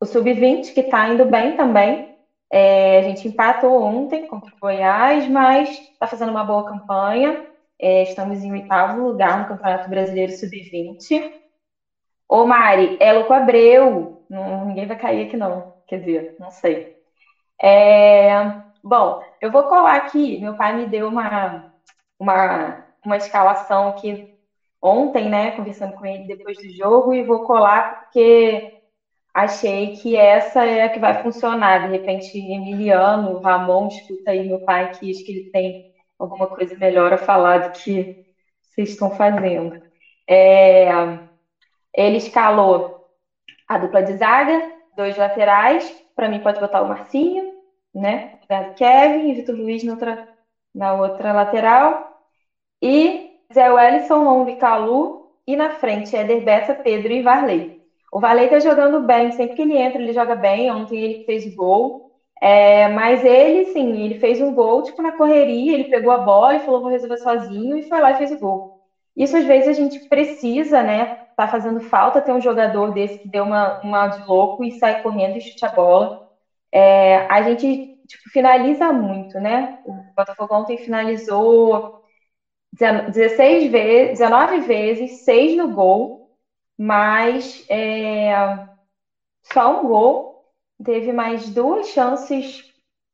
o Sub-20 que está indo bem também. É, a gente empatou ontem contra o Goiás, mas está fazendo uma boa campanha. É, estamos em oitavo lugar no Campeonato Brasileiro Sub-20. Ô Mari, é Louco Abreu. Ninguém vai cair aqui, não. Quer dizer, não sei. É, bom, eu vou colar aqui. Meu pai me deu uma, uma, uma escalação aqui ontem, né? Conversando com ele depois do jogo, e vou colar porque achei que essa é a que vai funcionar. De repente, Emiliano, Ramon, escuta aí meu pai que acho que ele tem alguma coisa melhor a falar do que vocês estão fazendo. É, ele escalou a dupla de zaga, dois laterais, para mim pode botar o Marcinho, né? O Kevin e Vitor Luiz na outra, na outra lateral. E Zé Wellison, Long Calu, e na frente Eder Bessa, Pedro e Varley. O Valei tá jogando bem, sempre que ele entra, ele joga bem. Ontem ele fez gol. É, mas ele, sim, ele fez um gol, tipo, na correria, ele pegou a bola e falou, vou resolver sozinho, e foi lá e fez o gol. Isso, às vezes, a gente precisa, né? Tá fazendo falta ter um jogador desse que deu uma, uma de louco e sai correndo e chute a bola. É, a gente, tipo, finaliza muito, né? O Botafogo ontem finalizou 16 vezes, 19 vezes, 6 no gol mas é, só um gol. Teve mais duas chances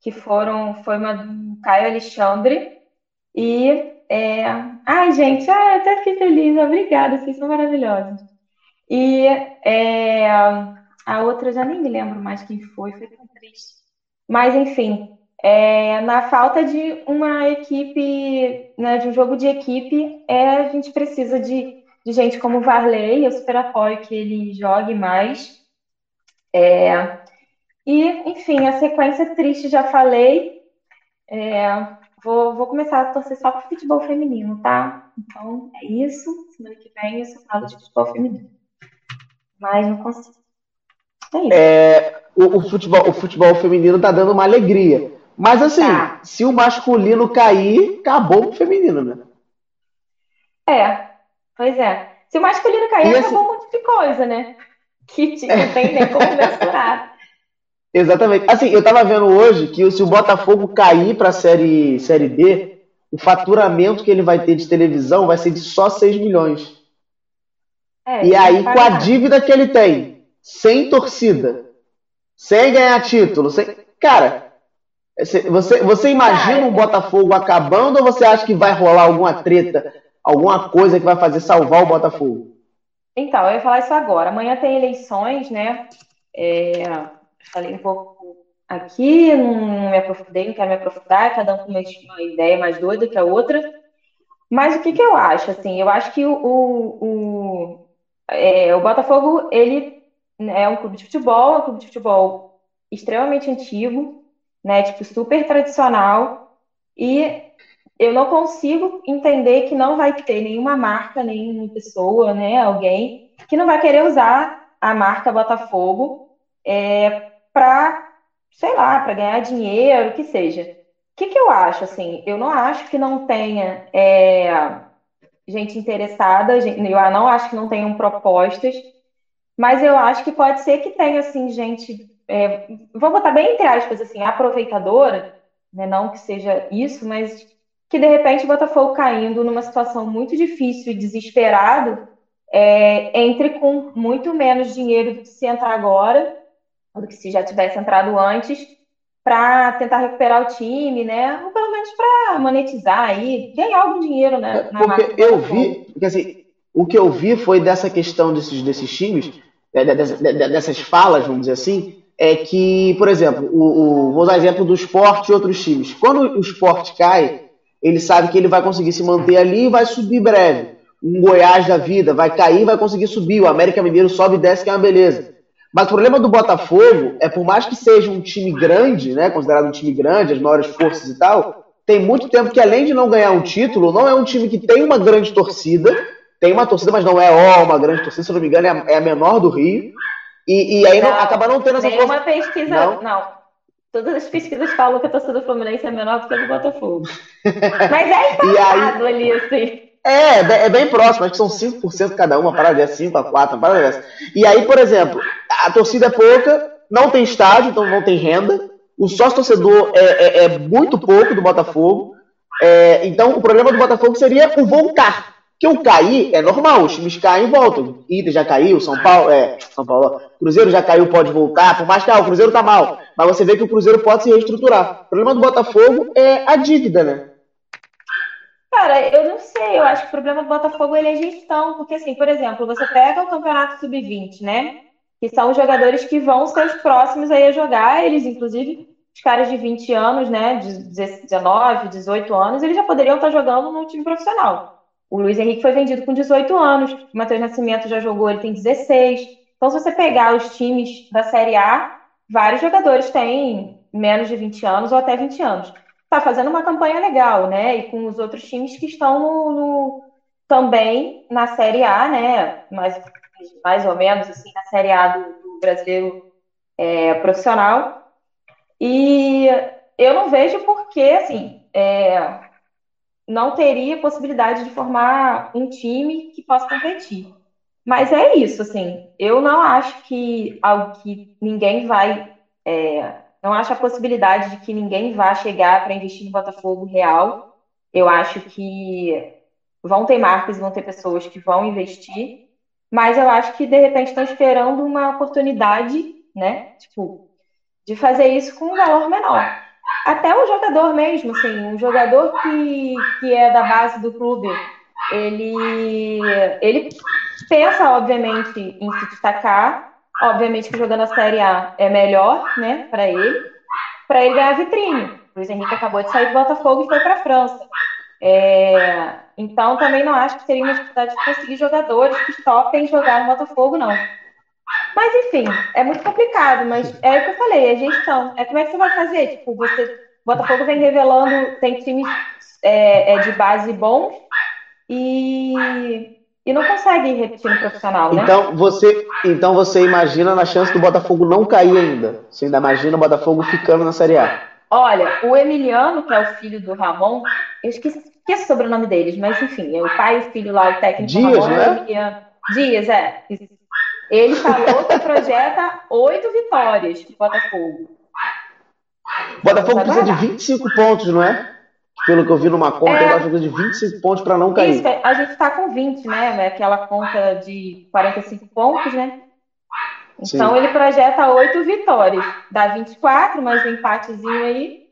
que foram, foi uma do Caio Alexandre e é, ai gente, até fiquei feliz, obrigada, vocês são maravilhosos. E é, a outra já nem me lembro mais quem foi, foi tão triste. Mas enfim, é, na falta de uma equipe, né, de um jogo de equipe, é, a gente precisa de de gente como Varley, eu super apoio que ele jogue mais. É, e, enfim, a sequência triste já falei. É, vou, vou começar a torcer só para futebol feminino, tá? Então é isso. Semana que vem eu falo de futebol feminino. Mas não consigo. É isso. É, o, o, futebol, o futebol feminino tá dando uma alegria. Mas assim, tá. se o masculino cair, acabou o feminino, né? É, Pois é. Se o masculino cair, esse... acabou um monte de coisa, né? Que tipo, tem nem como mensurar. Exatamente. Assim, eu tava vendo hoje que se o Botafogo cair para a série, série B, o faturamento que ele vai ter de televisão vai ser de só 6 milhões. É, e aí, com a dívida que ele tem, sem torcida, sem ganhar título, sem... cara, você, você imagina o Botafogo acabando ou você acha que vai rolar alguma treta alguma coisa que vai fazer salvar o Botafogo? Então, eu ia falar isso agora. Amanhã tem eleições, né? É, falei um pouco aqui, não me aprofundei, não quero me aprofundar, cada um com uma, ideia mais doida que a outra. Mas o que, que eu acho? Assim, eu acho que o, o, o, é, o Botafogo ele é um clube de futebol, é um clube de futebol extremamente antigo, né? Tipo, super tradicional. E eu não consigo entender que não vai ter nenhuma marca, nenhuma pessoa, né, alguém que não vai querer usar a marca Botafogo é, para, sei lá, para ganhar dinheiro, o que seja. O que, que eu acho, assim? Eu não acho que não tenha é, gente interessada, eu não acho que não tenham propostas, mas eu acho que pode ser que tenha, assim, gente, é, vou botar bem entre aspas, assim, aproveitadora, né, não que seja isso, mas que de repente o Botafogo caindo numa situação muito difícil e desesperado, é, entre com muito menos dinheiro do que se entrar agora, do que se já tivesse entrado antes, para tentar recuperar o time, né? Ou pelo menos para monetizar aí, ganhar algum dinheiro, né? É, porque eu vi, porque assim, o que eu vi foi dessa questão desses, desses times, é, dessas falas, vamos dizer assim, é que, por exemplo, o, o, vou dar exemplo do esporte e outros times. Quando o esporte cai, ele sabe que ele vai conseguir se manter ali e vai subir breve. Um Goiás da vida vai cair vai conseguir subir. O América Mineiro sobe e desce, que é uma beleza. Mas o problema do Botafogo é, por mais que seja um time grande, né, considerado um time grande, as maiores forças e tal, tem muito tempo que, além de não ganhar um título, não é um time que tem uma grande torcida. Tem uma torcida, mas não é ó, uma grande torcida, se não me engano, é a, é menor do Rio. E, e aí não, não, acaba não tendo essa força. Nenhuma pesquisa, não. não. Todas as pesquisas falam que a torcida do Fluminense é menor do que a do Botafogo. Mas é empatado ali, assim. É, é bem próximo, acho que são 5% cada uma, para dessa, 5 a 4, para dessa. E aí, por exemplo, a torcida é pouca, não tem estádio, então não tem renda. O sócio torcedor é, é, é muito pouco do Botafogo. É, então, o problema do Botafogo seria o voltar. Que o cair é normal, os times caem e voltam. Inter já caiu, São Paulo, é, São Paulo, Cruzeiro já caiu, pode voltar, por mais que ah, o Cruzeiro tá mal. Mas você vê que o Cruzeiro pode se reestruturar. O problema do Botafogo é a dívida, né? Cara, eu não sei, eu acho que o problema do Botafogo é gestão, porque assim, por exemplo, você pega o Campeonato Sub-20, né? Que são os jogadores que vão ser os próximos aí a jogar, eles, inclusive, os caras de 20 anos, né? De 19, 18 anos, eles já poderiam estar jogando no time profissional. O Luiz Henrique foi vendido com 18 anos, o Matheus Nascimento já jogou, ele tem 16. Então, se você pegar os times da Série A, vários jogadores têm menos de 20 anos ou até 20 anos está fazendo uma campanha legal, né? E com os outros times que estão no, no, também na Série A, né? Mais, mais ou menos assim, na Série A do, do brasileiro é, profissional. E eu não vejo por que, assim, é, não teria possibilidade de formar um time que possa competir. Mas é isso, assim, eu não acho que algo que ninguém vai é, não acho a possibilidade de que ninguém vá chegar para investir no Botafogo real. Eu acho que vão ter marcas, vão ter pessoas que vão investir, mas eu acho que de repente estão esperando uma oportunidade, né? Tipo, de fazer isso com um valor menor. Até o jogador mesmo, assim, um jogador que, que é da base do clube, ele, ele pensa, obviamente, em se destacar, Obviamente que jogando a Série A é melhor, né, para ele, para ele ganhar vitrine. Luiz Henrique acabou de sair do Botafogo e foi para a França. É, então, também não acho que seria uma dificuldade de conseguir jogadores que topem jogar no Botafogo, não. Mas, enfim, é muito complicado, mas é o que eu falei, é gestão. É como é que você vai fazer? Tipo, você, o Botafogo vem revelando, tem times é, é de base bons e e não consegue repetir no profissional, né? Então você, então você imagina na chance do Botafogo não cair ainda. Você ainda imagina o Botafogo ficando na Série A. Olha, o Emiliano, que é o filho do Ramon, eu esqueci, esqueci o sobrenome deles, mas enfim, é o pai e o filho lá, o técnico Dias, Ramon, né? Emiliano. Dias, é. Ele falou que projeta oito vitórias pro Botafogo. O Botafogo precisa de 25 pontos, não é? Pelo que eu vi numa conta, é, eu acho que de 25 pontos para não cair. Isso, a gente está com 20, né? É aquela conta de 45 pontos, né? Então Sim. ele projeta 8 vitórias. Dá 24, mais um empatezinho aí.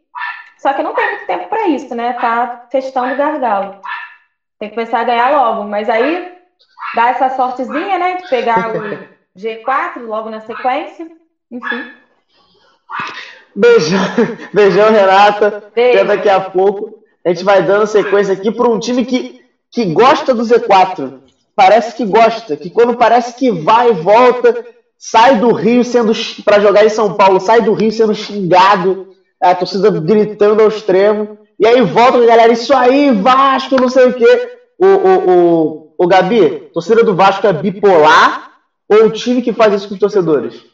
Só que não tem muito tempo para isso, né? Tá testando o gargalo. Tem que começar a ganhar logo. Mas aí dá essa sortezinha, né? De pegar o G4 logo na sequência. Enfim. Beijão, beijão Renata. Beijo. Até daqui a pouco a gente vai dando sequência aqui para um time que, que gosta do Z4. Parece que gosta, que quando parece que vai e volta, sai do Rio sendo para jogar em São Paulo, sai do Rio sendo xingado, a torcida gritando ao extremo, e aí volta a galera, isso aí, Vasco, não sei o quê. O, o, o, o Gabi, torcida do Vasco é bipolar ou o time que faz isso com os torcedores?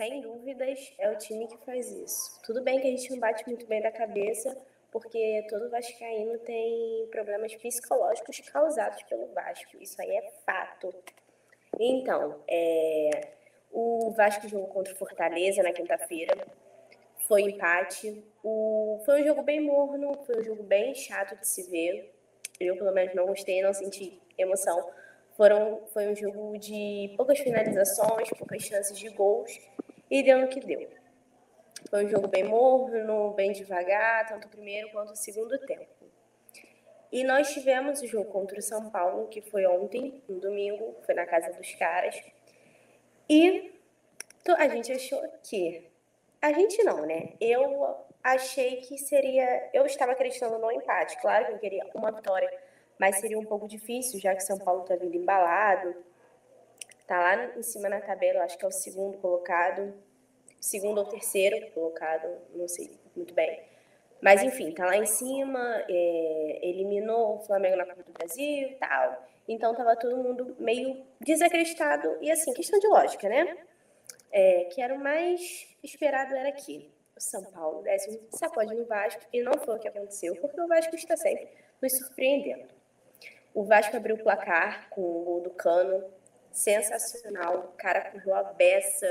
Sem dúvidas, é o time que faz isso. Tudo bem que a gente não bate muito bem da cabeça, porque todo Vascaíno tem problemas psicológicos causados pelo Vasco. Isso aí é fato. Então, é, o Vasco jogou contra o Fortaleza na quinta-feira. Foi empate. O, foi um jogo bem morno, foi um jogo bem chato de se ver. Eu, pelo menos, não gostei, não senti emoção. Foram, foi um jogo de poucas finalizações, poucas chances de gols, e deu no que deu. Foi um jogo bem morno, bem devagar, tanto o primeiro quanto o segundo tempo. E nós tivemos o jogo contra o São Paulo, que foi ontem, no domingo, foi na casa dos caras. E a gente achou que. A gente não, né? Eu achei que seria. Eu estava acreditando no empate. Claro que eu queria uma vitória, mas seria um pouco difícil, já que São Paulo está vindo embalado. Tá lá em cima na tabela, acho que é o segundo colocado. Segundo ou terceiro colocado, não sei muito bem. Mas enfim, tá lá em cima, é, eliminou o Flamengo na Copa do Brasil e tal. Então tava todo mundo meio desacreditado. E assim, questão de lógica, né? É, que era o mais esperado era que o São Paulo desse um sacode no Vasco. E não foi o que aconteceu, porque o Vasco está sempre nos surpreendendo. O Vasco abriu o placar com o gol do Cano. Sensacional. O cara correu a beça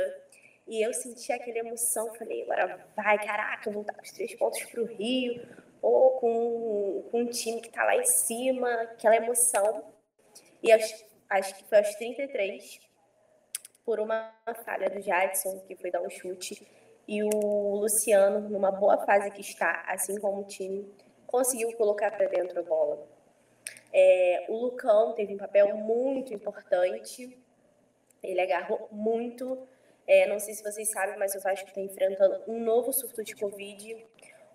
e eu senti aquela emoção, falei, agora vai, caraca, voltar os três pontos para o Rio, ou com, com um time que está lá em cima, aquela emoção. E acho, acho que foi aos 33, por uma falha do Jadson, que foi dar um chute, e o Luciano, numa boa fase que está, assim como o time, conseguiu colocar para dentro a bola. É, o Lucão teve um papel muito importante, ele agarrou muito é, não sei se vocês sabem, mas o Vasco está enfrentando um novo surto de Covid.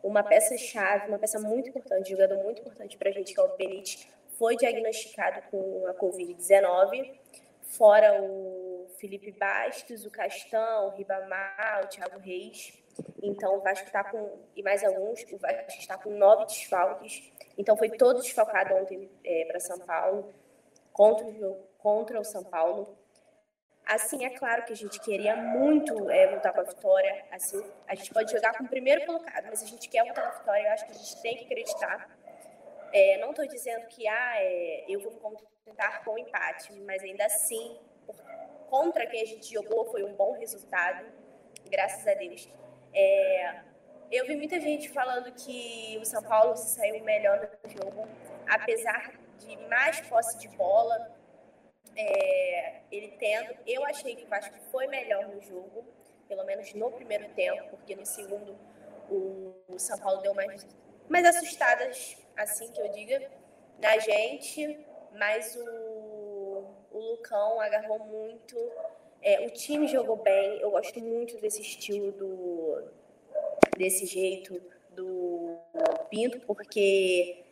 Uma peça-chave, uma peça muito importante, jogador muito importante para a gente, que é o Benítez, foi diagnosticado com a Covid-19. Fora o Felipe Bastos, o Castão, o Ribamar, o Thiago Reis. Então, o Vasco está com, e mais alguns, o Vasco está com nove desfalques. Então, foi todo desfalcado ontem é, para São Paulo, contra o, contra o São Paulo. Assim, é claro que a gente queria muito é, voltar com a vitória. Assim, a gente pode jogar com o primeiro colocado, mas a gente quer voltar com a vitória. Eu acho que a gente tem que acreditar. É, não estou dizendo que ah, é, eu vou me contentar com o empate, mas ainda assim, contra quem a gente jogou, foi um bom resultado, graças a Deus. É, eu vi muita gente falando que o São Paulo se saiu melhor no jogo, apesar de mais posse de bola, é, ele tendo. Eu achei que o Vasco foi melhor no jogo, pelo menos no primeiro tempo, porque no segundo o, São Paulo deu mais, mais assustadas, assim que eu diga, na gente, mas o, o Lucão agarrou muito. É, o time jogou bem, eu gosto muito desse estilo do desse jeito do Pinto, porque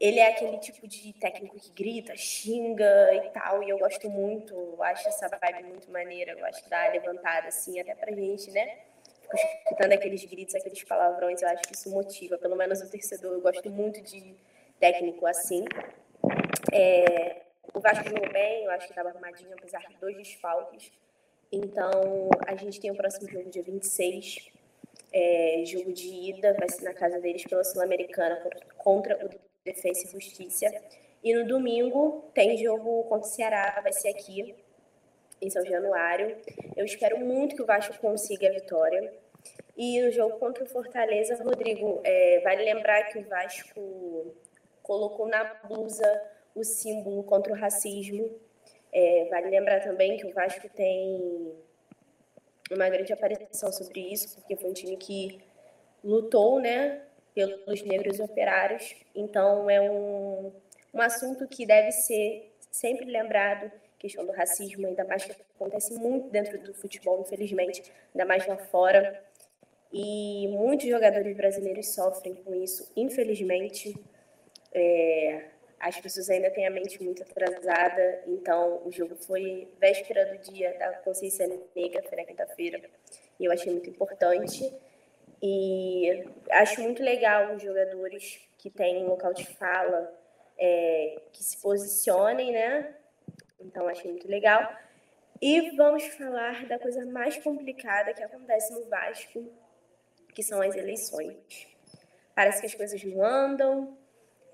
ele é aquele tipo de técnico que grita, xinga e tal, e eu gosto muito, acho essa vibe muito maneira, eu acho que dá levantada, assim, até pra gente, né? Fico escutando aqueles gritos, aqueles palavrões, eu acho que isso motiva, pelo menos o torcedor, eu gosto muito de técnico assim. É, o Vasco jogou bem, eu acho que estava arrumadinho, apesar de dois desfalques. Então, a gente tem o próximo jogo dia 26, é, jogo de ida, vai ser na casa deles pela Sul-Americana contra o Defesa e Justiça. E no domingo tem jogo contra o Ceará, vai ser aqui, em São Januário. Eu espero muito que o Vasco consiga a vitória. E no jogo contra o Fortaleza, Rodrigo, é, vale lembrar que o Vasco colocou na blusa o símbolo contra o racismo. É, vale lembrar também que o Vasco tem uma grande aparição sobre isso, porque foi um time que lutou, né, pelos negros operários. Então, é um, um assunto que deve ser sempre lembrado, questão do racismo, ainda mais que acontece muito dentro do futebol, infelizmente, ainda mais lá fora. E muitos jogadores brasileiros sofrem com isso, infelizmente. É, as pessoas ainda têm a mente muito atrasada, então o jogo foi véspera do dia da consciência negra, foi na quinta-feira, e eu achei muito importante. E acho muito legal os jogadores que têm local de fala, é, que se posicionem, né? Então, achei muito legal. E vamos falar da coisa mais complicada que acontece no Vasco, que são as eleições. Parece que as coisas não andam,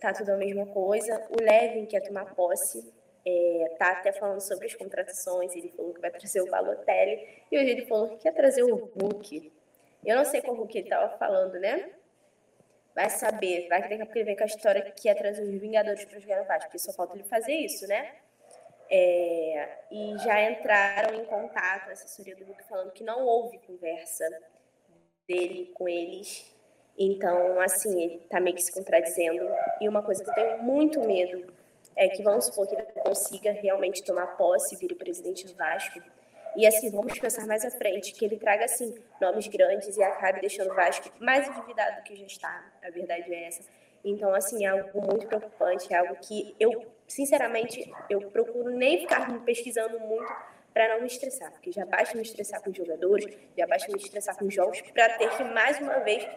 tá tudo a mesma coisa. O Levin quer tomar posse, é, tá até falando sobre as contratações, ele falou que vai trazer o Balotelli, e hoje ele falou que quer trazer o Hulk. Eu não sei como que ele estava falando, né? Vai saber, vai que daqui a pouco ele vem com a história que é trazer os Vingadores para jogar no Vasco, porque só falta ele fazer isso, né? É, e já entraram em contato, a assessoria do Hulk, falando que não houve conversa dele com eles. Então, assim, ele tá meio que se contradizendo. E uma coisa que eu tenho muito medo é que vamos supor que ele consiga realmente tomar posse e vir o presidente do Vasco. E assim, vamos pensar mais à frente, que ele traga assim nomes grandes e acabe deixando o Vasco mais endividado do que já está. A verdade é essa. Então, assim, é algo muito preocupante, é algo que eu, sinceramente, eu procuro nem ficar pesquisando muito para não me estressar, porque já basta me estressar com os jogadores, já basta me estressar com os jogos, para ter que mais uma vez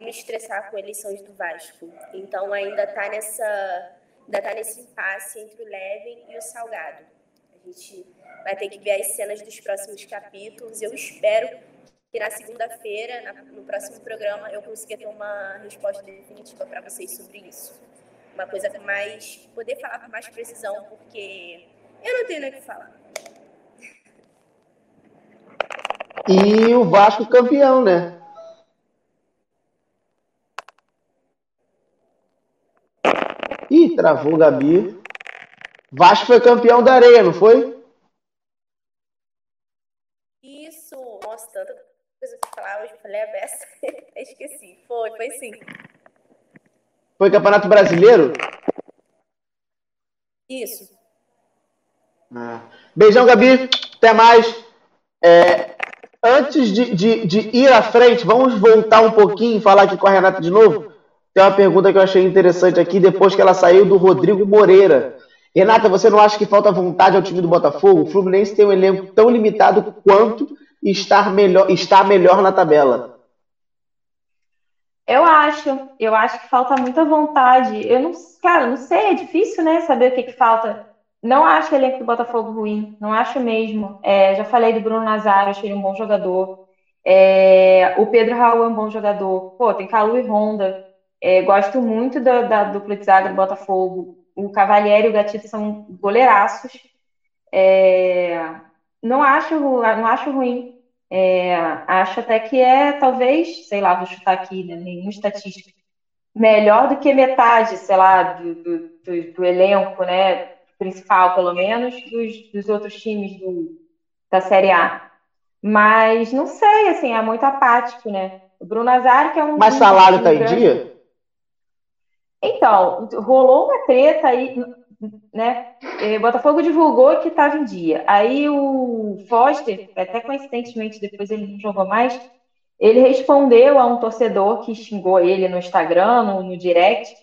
me estressar com eleições do Vasco. Então ainda está nessa, ainda tá nesse impasse entre o Leven e o Salgado. A gente vai ter que ver as cenas dos próximos capítulos. Eu espero que na segunda-feira, no próximo programa, eu consiga ter uma resposta definitiva para vocês sobre isso. Uma coisa mais. poder falar com mais precisão, porque eu não tenho o que falar. E o Vasco campeão, né? Ih, travou o Gabi. Vasco foi campeão da areia, não foi? Isso. Nossa, tanta coisa pra falar hoje. Falei a beça. Esqueci. Foi, foi sim. Foi Campeonato Brasileiro? Isso. Ah. Beijão, Gabi. Até mais. É, antes de, de, de, ir à frente, vamos voltar um pouquinho e falar aqui com a Renata de novo. Tem uma pergunta que eu achei interessante aqui, depois que ela saiu do Rodrigo Moreira. Renata, você não acha que falta vontade ao time do Botafogo? O Fluminense tem um elenco tão limitado quanto estar melhor, está melhor na tabela. Eu acho, eu acho que falta muita vontade. Eu não, cara, não sei, é difícil, né, saber o que, que falta não acho o elenco do Botafogo ruim, não acho mesmo. É, já falei do Bruno Nazário, achei ele um bom jogador. É, o Pedro Raul é um bom jogador. Pô, tem Calu e Honda. É, gosto muito da, da dupla de zaga do Botafogo. O Cavalieri e o Gatito são goleiraços. É, não, acho, não acho ruim. É, acho até que é, talvez, sei lá, vou chutar aqui, né, nenhuma estatística, melhor do que metade, sei lá, do, do, do, do elenco, né? Principal, pelo menos, dos, dos outros times do, da Série A. Mas não sei, assim, é muito apático, né? O Bruno Azar, que é um. Mas salário tá em dia? Então, rolou uma treta aí, né? O Botafogo divulgou que estava em dia. Aí o Foster, até coincidentemente, depois ele não jogou mais, ele respondeu a um torcedor que xingou ele no Instagram, no, no direct,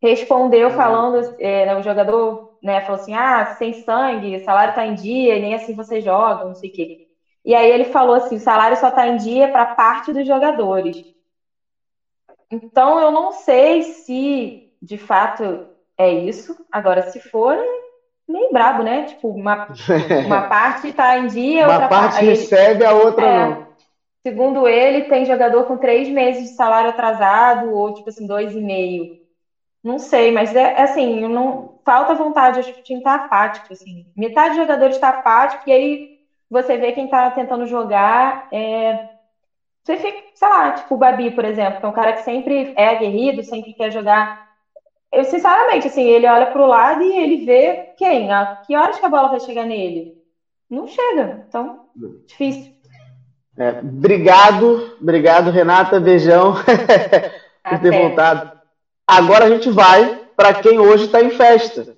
respondeu uhum. falando, é, né, o jogador né, falou assim, ah, sem sangue, o salário está em dia, nem assim você joga, não sei o quê. E aí ele falou assim, o salário só está em dia para parte dos jogadores. Então eu não sei se de fato é isso. Agora, se for, é meio brabo, né? Tipo, uma, uma parte está em dia, uma outra parte recebe, a outra é, não. Segundo ele, tem jogador com três meses de salário atrasado, ou tipo assim, dois e meio. Não sei, mas é, é assim, não falta vontade, acho que o time tá apático, assim. Metade dos jogadores está apático, e aí você vê quem tá tentando jogar. É... Você fica, sei lá, tipo o Babi, por exemplo, que é um cara que sempre é aguerrido, sempre quer jogar. Eu, sinceramente, assim, ele olha pro lado e ele vê quem? A que horas que a bola vai chegar nele? Não chega, então, difícil. É, obrigado, obrigado, Renata, beijão por ter voltado. Agora a gente vai para quem hoje está em festa.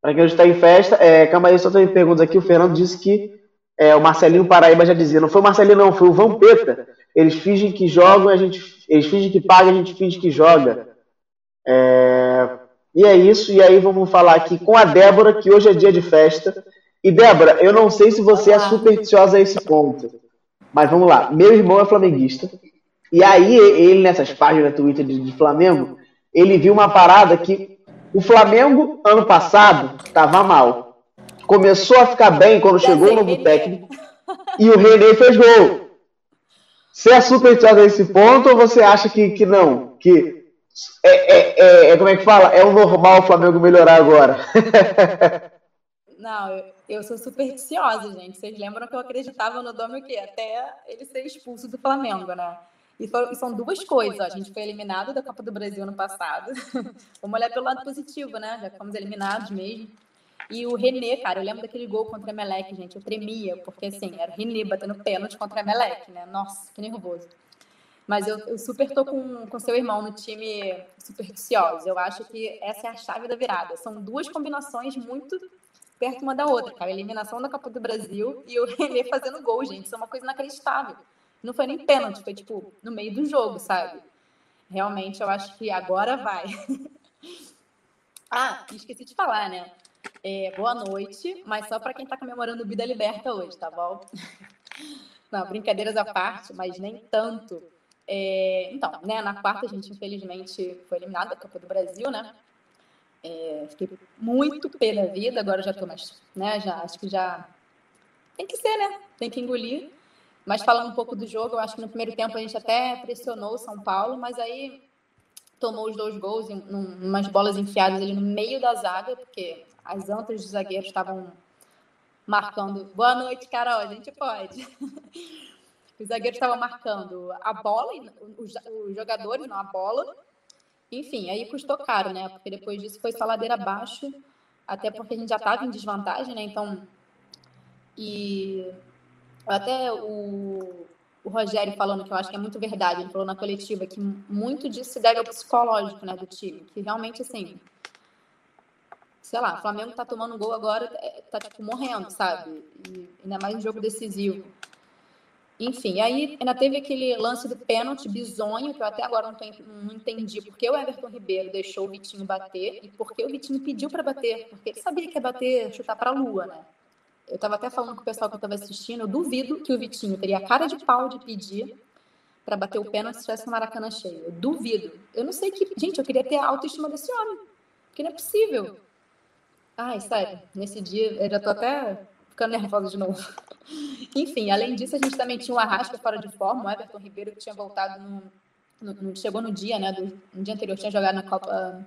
Para quem hoje está em festa, é, calma aí, só tem perguntas aqui. O Fernando disse que é, o Marcelinho Paraíba já dizia, não foi o Marcelinho, não, foi o Vampeta. Eles fingem que jogam, a gente, eles fingem que pagam, a gente finge que joga. É, e é isso, e aí vamos falar aqui com a Débora, que hoje é dia de festa. E Débora, eu não sei se você é supersticiosa a esse ponto, mas vamos lá. Meu irmão é flamenguista, e aí ele nessas páginas Twitter de, de Flamengo, ele viu uma parada que o Flamengo, ano passado, estava mal. Começou a ficar bem quando chegou o novo técnico e o René fez gol. Você é supersticiosa nesse ponto ou você acha que, que não? Que é, é, é, é como é que fala? É o normal o Flamengo melhorar agora. Não, eu, eu sou supersticiosa, gente. Vocês lembram que eu acreditava no Domi o quê? Até ele ser expulso do Flamengo, né? E, foram, e são duas coisas. Ó. A gente foi eliminado da Copa do Brasil no passado. Vamos olhar pelo lado positivo, né? Já fomos eliminados mesmo. E o René, cara, eu lembro daquele gol contra a Emelec, gente, eu tremia, porque assim, era o René batendo pênalti contra a Emelec, né? Nossa, que nervoso. Mas eu, eu super tô com, com seu irmão no time supersticioso. Eu acho que essa é a chave da virada. São duas combinações muito perto uma da outra, cara. A eliminação da Copa do Brasil e o René fazendo gol, gente. Isso é uma coisa inacreditável. Não foi nem pênalti, foi tipo no meio do jogo, sabe? Realmente eu acho que agora vai. ah, esqueci de falar, né? É, boa noite, mas só para quem está comemorando o Vida Liberta hoje, tá bom? Não, brincadeiras à parte, mas nem tanto. É, então, né, na quarta a gente infelizmente foi eliminado da Copa do Brasil, né? É, fiquei muito pé da vida, agora já tô mais, né, já acho que já tem que ser, né? Tem que engolir. Mas falando um pouco do jogo, eu acho que no primeiro tempo a gente até pressionou o São Paulo, mas aí tomou os dois gols em umas bolas enfiadas ali no meio da zaga, porque as antas dos zagueiros estavam marcando. Boa noite, Carol, a gente pode. Os zagueiros estavam marcando a bola, os, os jogadores, não a bola. Enfim, aí custou caro, né? Porque depois disso foi só ladeira abaixo, até porque a gente já estava em desvantagem, né? Então, e até o, o Rogério falando que eu acho que é muito verdade, ele falou na coletiva que muito disso se deve ao psicológico, né, do time, que realmente, assim, sei lá, o Flamengo tá tomando gol agora, é, tá, tipo, morrendo, sabe? E ainda mais um jogo decisivo. Enfim, aí ainda teve aquele lance do pênalti bizonho, que eu até agora não, tenho, não entendi porque o Everton Ribeiro deixou o Vitinho bater e porque o Vitinho pediu para bater, porque ele sabia que ia bater, chutar para a lua, né? Eu estava até falando com o pessoal que estava assistindo, eu duvido que o Vitinho teria a cara de pau de pedir para bater o pênalti se estivesse no Maracanã cheio. Eu duvido. Eu não sei que. Gente, eu queria ter a autoestima desse homem. Porque não é possível. Ai, sério, nesse dia eu já tô até ficando nervosa de novo. Enfim, além disso, a gente também tinha o Arrasca fora de forma, o Everton Ribeiro que tinha voltado no, no, no chegou no dia, né, do, no dia anterior, tinha jogado na Copa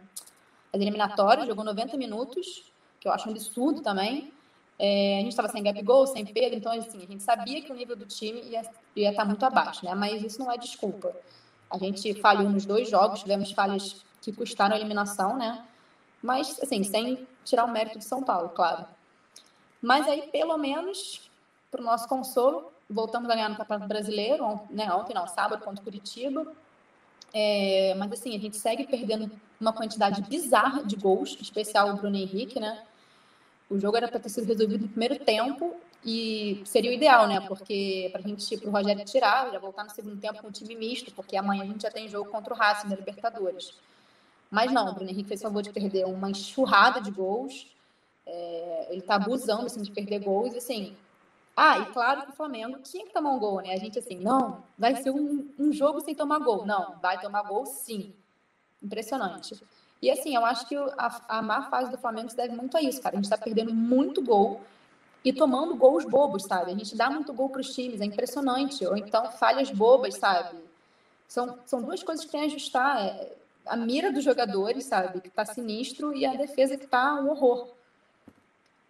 as eliminatórias, jogou 90 minutos, que eu acho um absurdo também. É, a gente estava sem Gabigol, sem Pedro, então assim, a gente sabia que o nível do time ia, estar tá muito abaixo, né? Mas isso não é desculpa. A gente falhou nos dois jogos, tivemos falhas que custaram a eliminação, né? Mas, assim, sem tirar o mérito de São Paulo, claro. Mas aí, pelo menos, para o nosso consolo, voltamos a ganhar no Campeonato Brasileiro, né, ontem não, sábado contra o Curitiba. É, mas assim, a gente segue perdendo uma quantidade bizarra de gols, especial o Bruno Henrique, né? O jogo era para ter sido resolvido no primeiro tempo e seria o ideal, né? Porque para a gente, para o Rogério tirar, já voltar no segundo tempo com um time misto, porque amanhã a gente já tem jogo contra o Racing na Libertadores. Mas não, o Bruno Henrique fez favor de perder uma enxurrada de gols. É, ele está abusando assim, de perder gols, assim. Ah, e claro que o Flamengo tinha que tomar um gol, né? A gente assim, não, vai ser um, um jogo sem tomar gol. Não, vai tomar gol sim. Impressionante. E assim, eu acho que a, a má fase do Flamengo se deve muito a isso, cara. A gente está perdendo muito gol e tomando gols bobos, sabe? A gente dá muito gol para os times, é impressionante. Ou então falhas bobas, sabe? São, são duas coisas que tem a ajustar. É, a mira dos jogadores, sabe? Que tá sinistro e a defesa que tá um horror.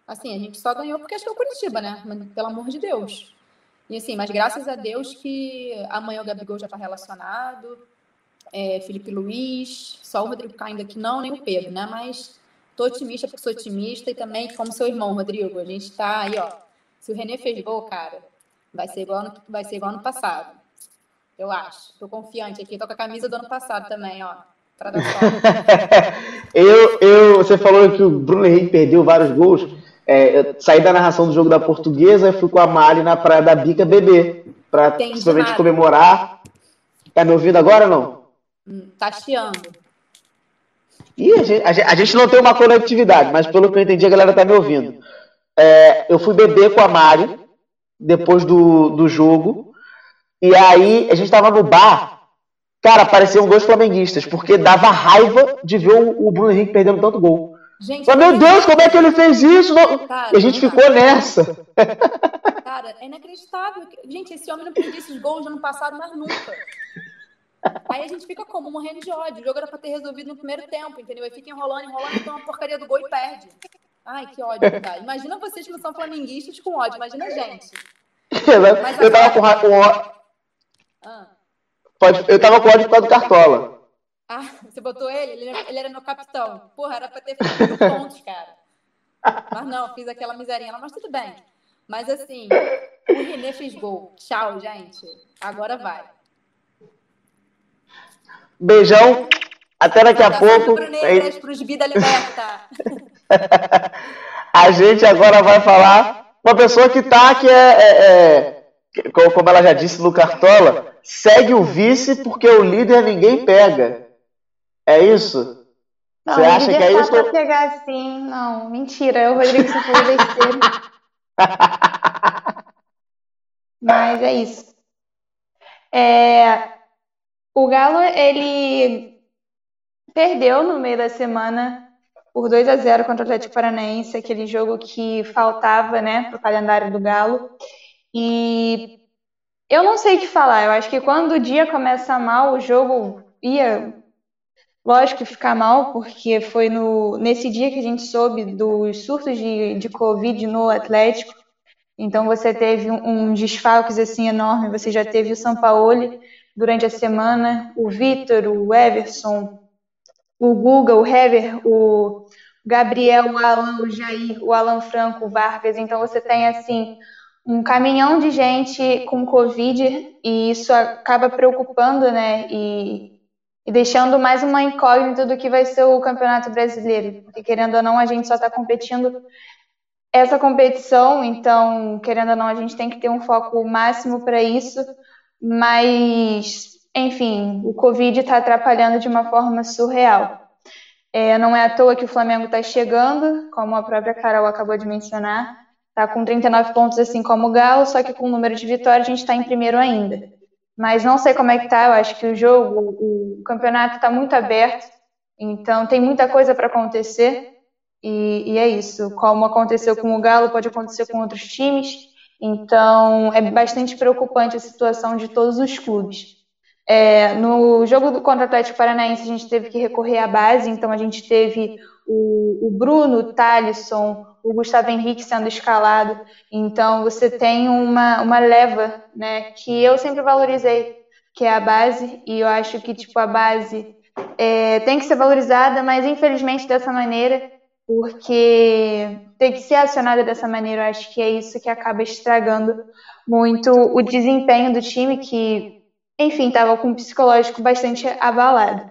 Assim, a gente só ganhou porque acho que é o Curitiba, né? Pelo amor de Deus. E assim, mas graças a Deus que amanhã o Gabigol já tá relacionado, é, Felipe Luiz, só o Rodrigo caindo aqui não, nem o Pedro, né? Mas tô otimista porque sou otimista e também como seu irmão, Rodrigo. A gente tá aí, ó. Se o René fez gol, cara, vai ser igual no, vai ser igual no passado. Eu acho. Tô confiante aqui. Tô com a camisa do ano passado também, ó. eu, eu, você falou que o Bruno Henrique perdeu vários gols. É, eu saí da narração do jogo da Portuguesa e fui com a Mari na Praia da Bica beber. Pra principalmente comemorar. Tá me ouvindo agora ou não? Hum, tá chiando. E a gente, a, gente, não tem uma conectividade, mas pelo que eu entendi, a galera tá me ouvindo. É, eu fui beber com a Mari depois do, do jogo. E aí a gente tava no bar Cara, pareciam dois flamenguistas, porque dava raiva de ver o, Bruno Henrique perdendo tanto gol. Gente, Mas, meu Deus, como é que ele fez isso? Cara, e a gente ficou nessa. Cara, é inacreditável. Gente, esse homem não perdeu esses gols no ano passado, mas nunca. Aí a gente fica como? Morrendo de ódio. O jogo era pra ter resolvido no primeiro tempo, entendeu? Aí fica enrolando, enrolando, então a porcaria do gol e perde. Ai, que ódio, cara. Imagina vocês que não são flamenguistas com ódio, imagina a gente. Mas eu tava com ódio. Ah. Pode, eu tava com ódio por causa do Cartola. Ah, você botou ele? Ele era, ele era meu capitão. Porra, era pra ter feito pontos, cara. Mas não, fiz aquela miserinha lá, mas tudo bem. Mas assim, o Renê fez gol. Tchau, gente. Agora vai. Beijão. Até daqui a pouco. Pros Vida Liberta. a gente agora vai falar uma pessoa que tá, que é, é, é, como ela já disse no Cartola, segue o vice porque o líder ninguém pega. É isso? Não, Você acha que é isso? Pra pegar assim, não, mentira, o Rodrigo só falou besteira. Mas é isso. É, o Galo, ele perdeu no meio da semana por 2 a 0 contra o Atlético Paranaense, aquele jogo que faltava, né, para o calendário do Galo. E eu não sei o que falar. Eu acho que quando o dia começa mal, o jogo ia, lógico, ficar mal, porque foi no, nesse dia que a gente soube dos surtos de, de Covid no Atlético. Então você teve um, um desfalques assim enorme. Você já teve o São Paulo durante a semana, o Vitor, o Everson, o Guga, o Hever, o Gabriel, o Alan, o Jair, o Alan Franco, o Vargas. Então você tem assim um caminhão de gente com Covid e isso acaba preocupando, né? E, e deixando mais uma incógnita do que vai ser o Campeonato Brasileiro. Porque querendo ou não, a gente só está competindo essa competição, então, querendo ou não, a gente tem que ter um foco máximo para isso, mas, enfim, o Covid está atrapalhando de uma forma surreal. É, não é à toa que o Flamengo está chegando, como a própria Carol acabou de mencionar, está com 39 pontos assim como o Galo, só que com o número de vitórias a gente está em primeiro ainda. Mas não sei como é que tá, eu acho que o jogo, o campeonato está muito aberto, então tem muita coisa para acontecer. E, e, é isso. Como aconteceu com o Galo, pode acontecer com outros times. Então, é bastante preocupante a situação de todos os clubes. É, no jogo do contra o Atlético Paranaense, a gente teve que recorrer à base, então a gente teve o, o Bruno, o Thalisson, o Gustavo Henrique sendo escalado. Então, você tem uma, uma leva né, que eu sempre valorizei, que é a base, e eu acho que tipo, a base é, tem que ser valorizada, mas infelizmente dessa maneira porque tem que ser acionada dessa maneira. Eu acho que é isso que acaba estragando muito o desempenho do time, que, enfim, estava com um psicológico bastante abalado.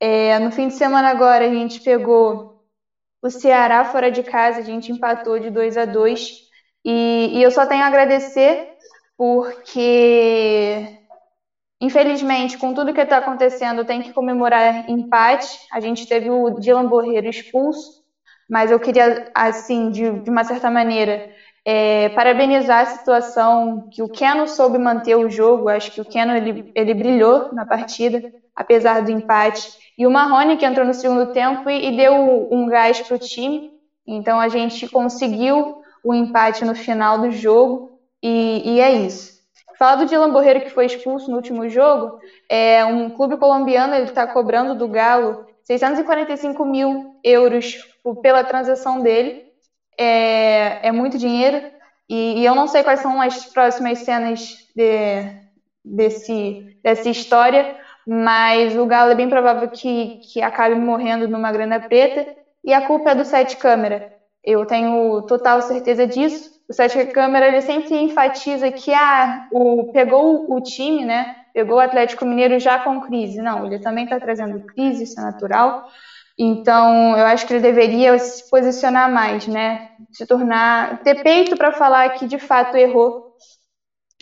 É, no fim de semana agora a gente pegou o Ceará fora de casa, a gente empatou de 2 a 2 e, e eu só tenho a agradecer porque Infelizmente, com tudo que está acontecendo, tem que comemorar empate. A gente teve o Dylan Borreiro expulso, mas eu queria, assim, de, de uma certa maneira, é, parabenizar a situação que o Keno soube manter o jogo. Acho que o Keno ele, ele brilhou na partida, apesar do empate. E o Marrone que entrou no segundo tempo e, e deu um gás para o time. Então a gente conseguiu o empate no final do jogo e, e é isso. Falar do Dylan Borreiro que foi expulso no último jogo, é um clube colombiano ele está cobrando do Galo 645 mil euros pela transação dele. É, é muito dinheiro. E, e, eu não sei quais são as próximas cenas de, desse, dessa história, mas o Galo é bem provável que, que acabe morrendo numa grana preta. E a culpa é do Sete Câmara. Eu tenho total certeza disso. O Sete Câmara ele sempre enfatiza que ah, o, pegou o time, né? Pegou o Atlético Mineiro já com crise. Não, ele também está trazendo crise, isso é natural. Então, eu acho que ele deveria se posicionar mais, né? Se tornar, ter peito para falar que de fato errou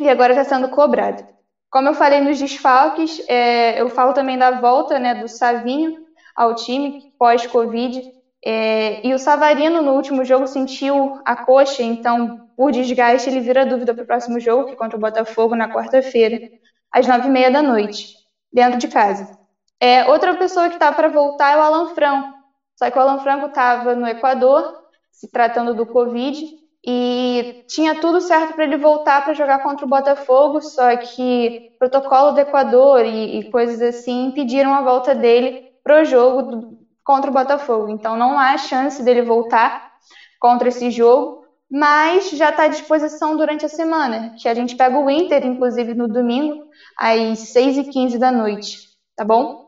e agora está sendo cobrado. Como eu falei nos desfalques, é, eu falo também da volta né, do Savinho ao time pós-Covid. É, e o Savarino no último jogo sentiu a coxa, então por desgaste ele vira dúvida para o próximo jogo, que é contra o Botafogo na quarta-feira, às nove e meia da noite, dentro de casa. É, outra pessoa que está para voltar é o Alan Franco. Só que o Alan Franco estava no Equador, se tratando do Covid, e tinha tudo certo para ele voltar para jogar contra o Botafogo, só que protocolo do Equador e, e coisas assim impediram a volta dele para o jogo do, contra o Botafogo. Então não há chance dele voltar contra esse jogo, mas já está à disposição durante a semana, que a gente pega o Inter, inclusive no domingo, às 6h15 da noite, tá bom?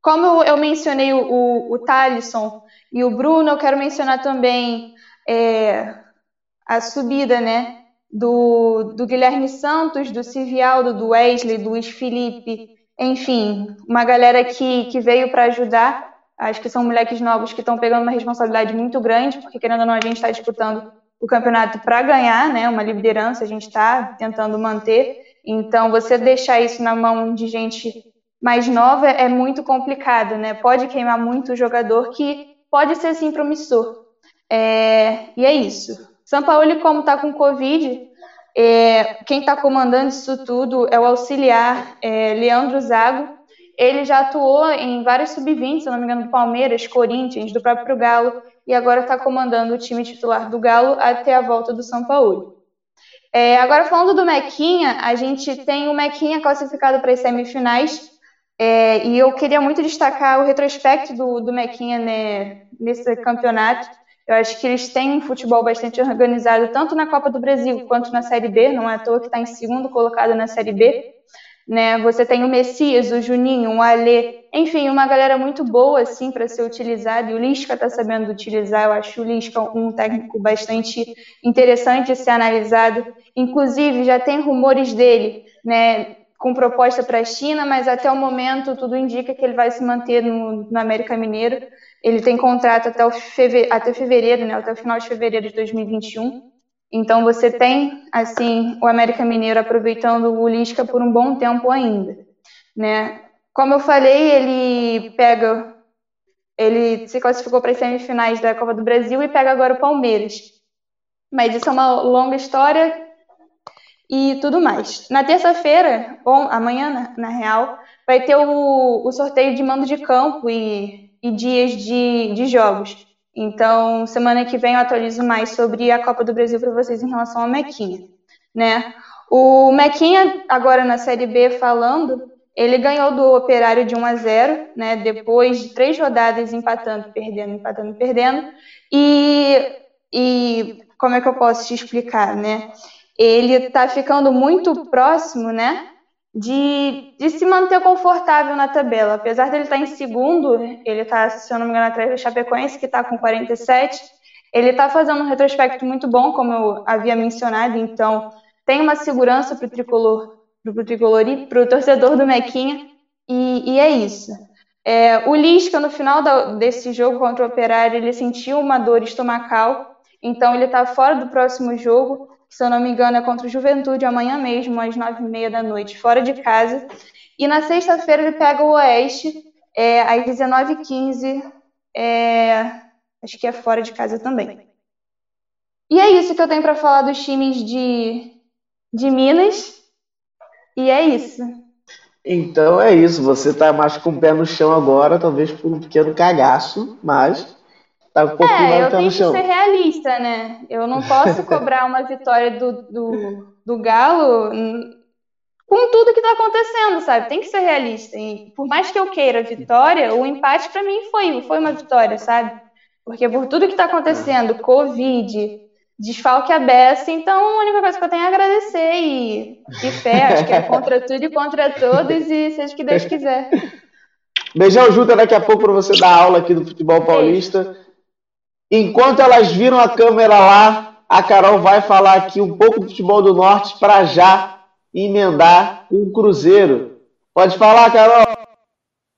Como eu mencionei o, o, Thalisson e o Bruno. Eu quero mencionar também é, a subida, né? Do, do Guilherme Santos, do Civialdo, do Wesley, do Luiz Felipe, enfim, uma galera que, que veio para ajudar. Acho que são moleques novos que estão pegando uma responsabilidade muito grande, porque querendo ou não, a gente está disputando o campeonato para ganhar, né? Uma liderança a gente está tentando manter. Então, você deixar isso na mão de gente mais nova é muito complicado, né? Pode queimar muito o jogador que pode ser sim promissor. É, e é isso. São Paulo, como está com Covid, é, quem está comandando isso tudo é o auxiliar é, Leandro Zago. Ele já atuou em vários sub-20, se não me engano, do Palmeiras, Corinthians, do próprio Galo, e agora está comandando o time titular do Galo até a volta do São Paulo. É, agora, falando do Mequinha, a gente tem o Mequinha classificado para as semifinais, é, e eu queria muito destacar o retrospecto do, do Mequinha né, nesse campeonato. Eu acho que eles têm um futebol bastante organizado, tanto na Copa do Brasil quanto na Série B, não é à toa que está em segundo colocado na Série B. Né? Você tem o Messias, o Juninho, o Alê, enfim, uma galera muito boa assim para ser utilizada. E o Lisca está sabendo utilizar. Eu acho o Lisca um técnico bastante interessante de ser analisado. Inclusive, já tem rumores dele, né? Com proposta para a China, mas até o momento tudo indica que ele vai se manter no, no América Mineiro. Ele tem contrato até, o até fevereiro, né? Até o final de fevereiro de 2021. Então você tem, assim, o América Mineiro aproveitando o Lisca por um bom tempo ainda, né? Como eu falei, ele pega, ele se classificou para as semifinais da Copa do Brasil e pega agora o Palmeiras. Mas isso é uma longa história e tudo mais. Na terça-feira, ou amanhã, na, na, real, vai ter o, o sorteio de mando de campo e, e dias de, de jogos. Então, semana que vem eu atualizo mais sobre a Copa do Brasil para vocês em relação ao Mequinha, né? O Mequinha, agora na Série B falando, ele ganhou do Operário de 1 a 0, né? Depois de três rodadas empatando, perdendo, empatando, perdendo. E, e como é que eu posso te explicar, né? Ele está ficando muito próximo, né? De, de se manter confortável na tabela. Apesar dele estar em segundo, ele está, se eu não me engano, atrás do Chapecoense, que está com 47. Ele está fazendo um retrospecto muito bom, como eu havia mencionado, então tem uma segurança para o tricolor, para o tricolor e para o torcedor do Mequinha, e, e é isso. É, o Lisca, no final da, desse jogo contra o Operário, ele sentiu uma dor estomacal, então ele está fora do próximo jogo se eu não me engano, é contra o Juventude amanhã mesmo, às nove e meia da noite, fora de casa. E na sexta-feira ele pega o Oeste, é, às 19h15, é, acho que é fora de casa também. E é isso que eu tenho para falar dos times de, de Minas. E é isso. Então é isso. Você está mais com o pé no chão agora, talvez por um pequeno cagaço, mas Tá um é, eu tenho que ser realista, né? Eu não posso cobrar uma vitória do, do, do Galo com tudo que tá acontecendo, sabe? Tem que ser realista. E por mais que eu queira a vitória, o empate para mim foi, foi uma vitória, sabe? Porque por tudo que tá acontecendo, Covid, desfalque a beça, então a única coisa que eu tenho é agradecer e, e fé, acho que é contra tudo e contra todos, e seja o que Deus quiser. Beijão, Juta, daqui a pouco para você dar aula aqui do futebol paulista. Enquanto elas viram a câmera lá, a Carol vai falar aqui um pouco do futebol do norte para já emendar um Cruzeiro. Pode falar, Carol.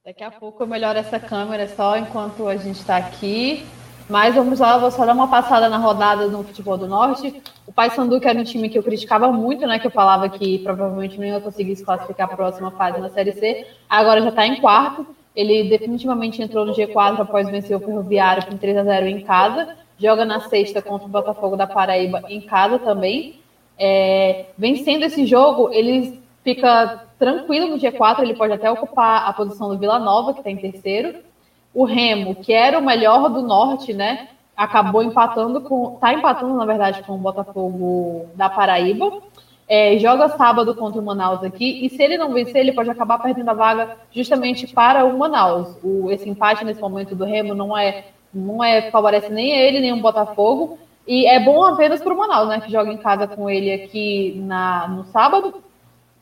Daqui a pouco eu melhoro essa câmera só enquanto a gente está aqui. Mas vamos lá, vou só dar uma passada na rodada no futebol do norte. O Paysandu, que era um time que eu criticava muito, né? Que eu falava que provavelmente não ia conseguir se classificar para a próxima fase na Série C. Agora já está em quarto. Ele definitivamente entrou no G4 após vencer o Ferroviário com 3 a 0 em casa. Joga na sexta contra o Botafogo da Paraíba em casa também. É, vencendo esse jogo, ele fica tranquilo no G4, ele pode até ocupar a posição do Vila Nova, que está em terceiro. O Remo, que era o melhor do norte, né? Acabou empatando com. Está empatando, na verdade, com o Botafogo da Paraíba. É, joga sábado contra o Manaus aqui, e se ele não vencer, ele pode acabar perdendo a vaga justamente para o Manaus. O, esse empate nesse momento do Remo não é, não é favorece nem ele, nem o Botafogo, e é bom apenas para o Manaus, né, que joga em casa com ele aqui na, no sábado,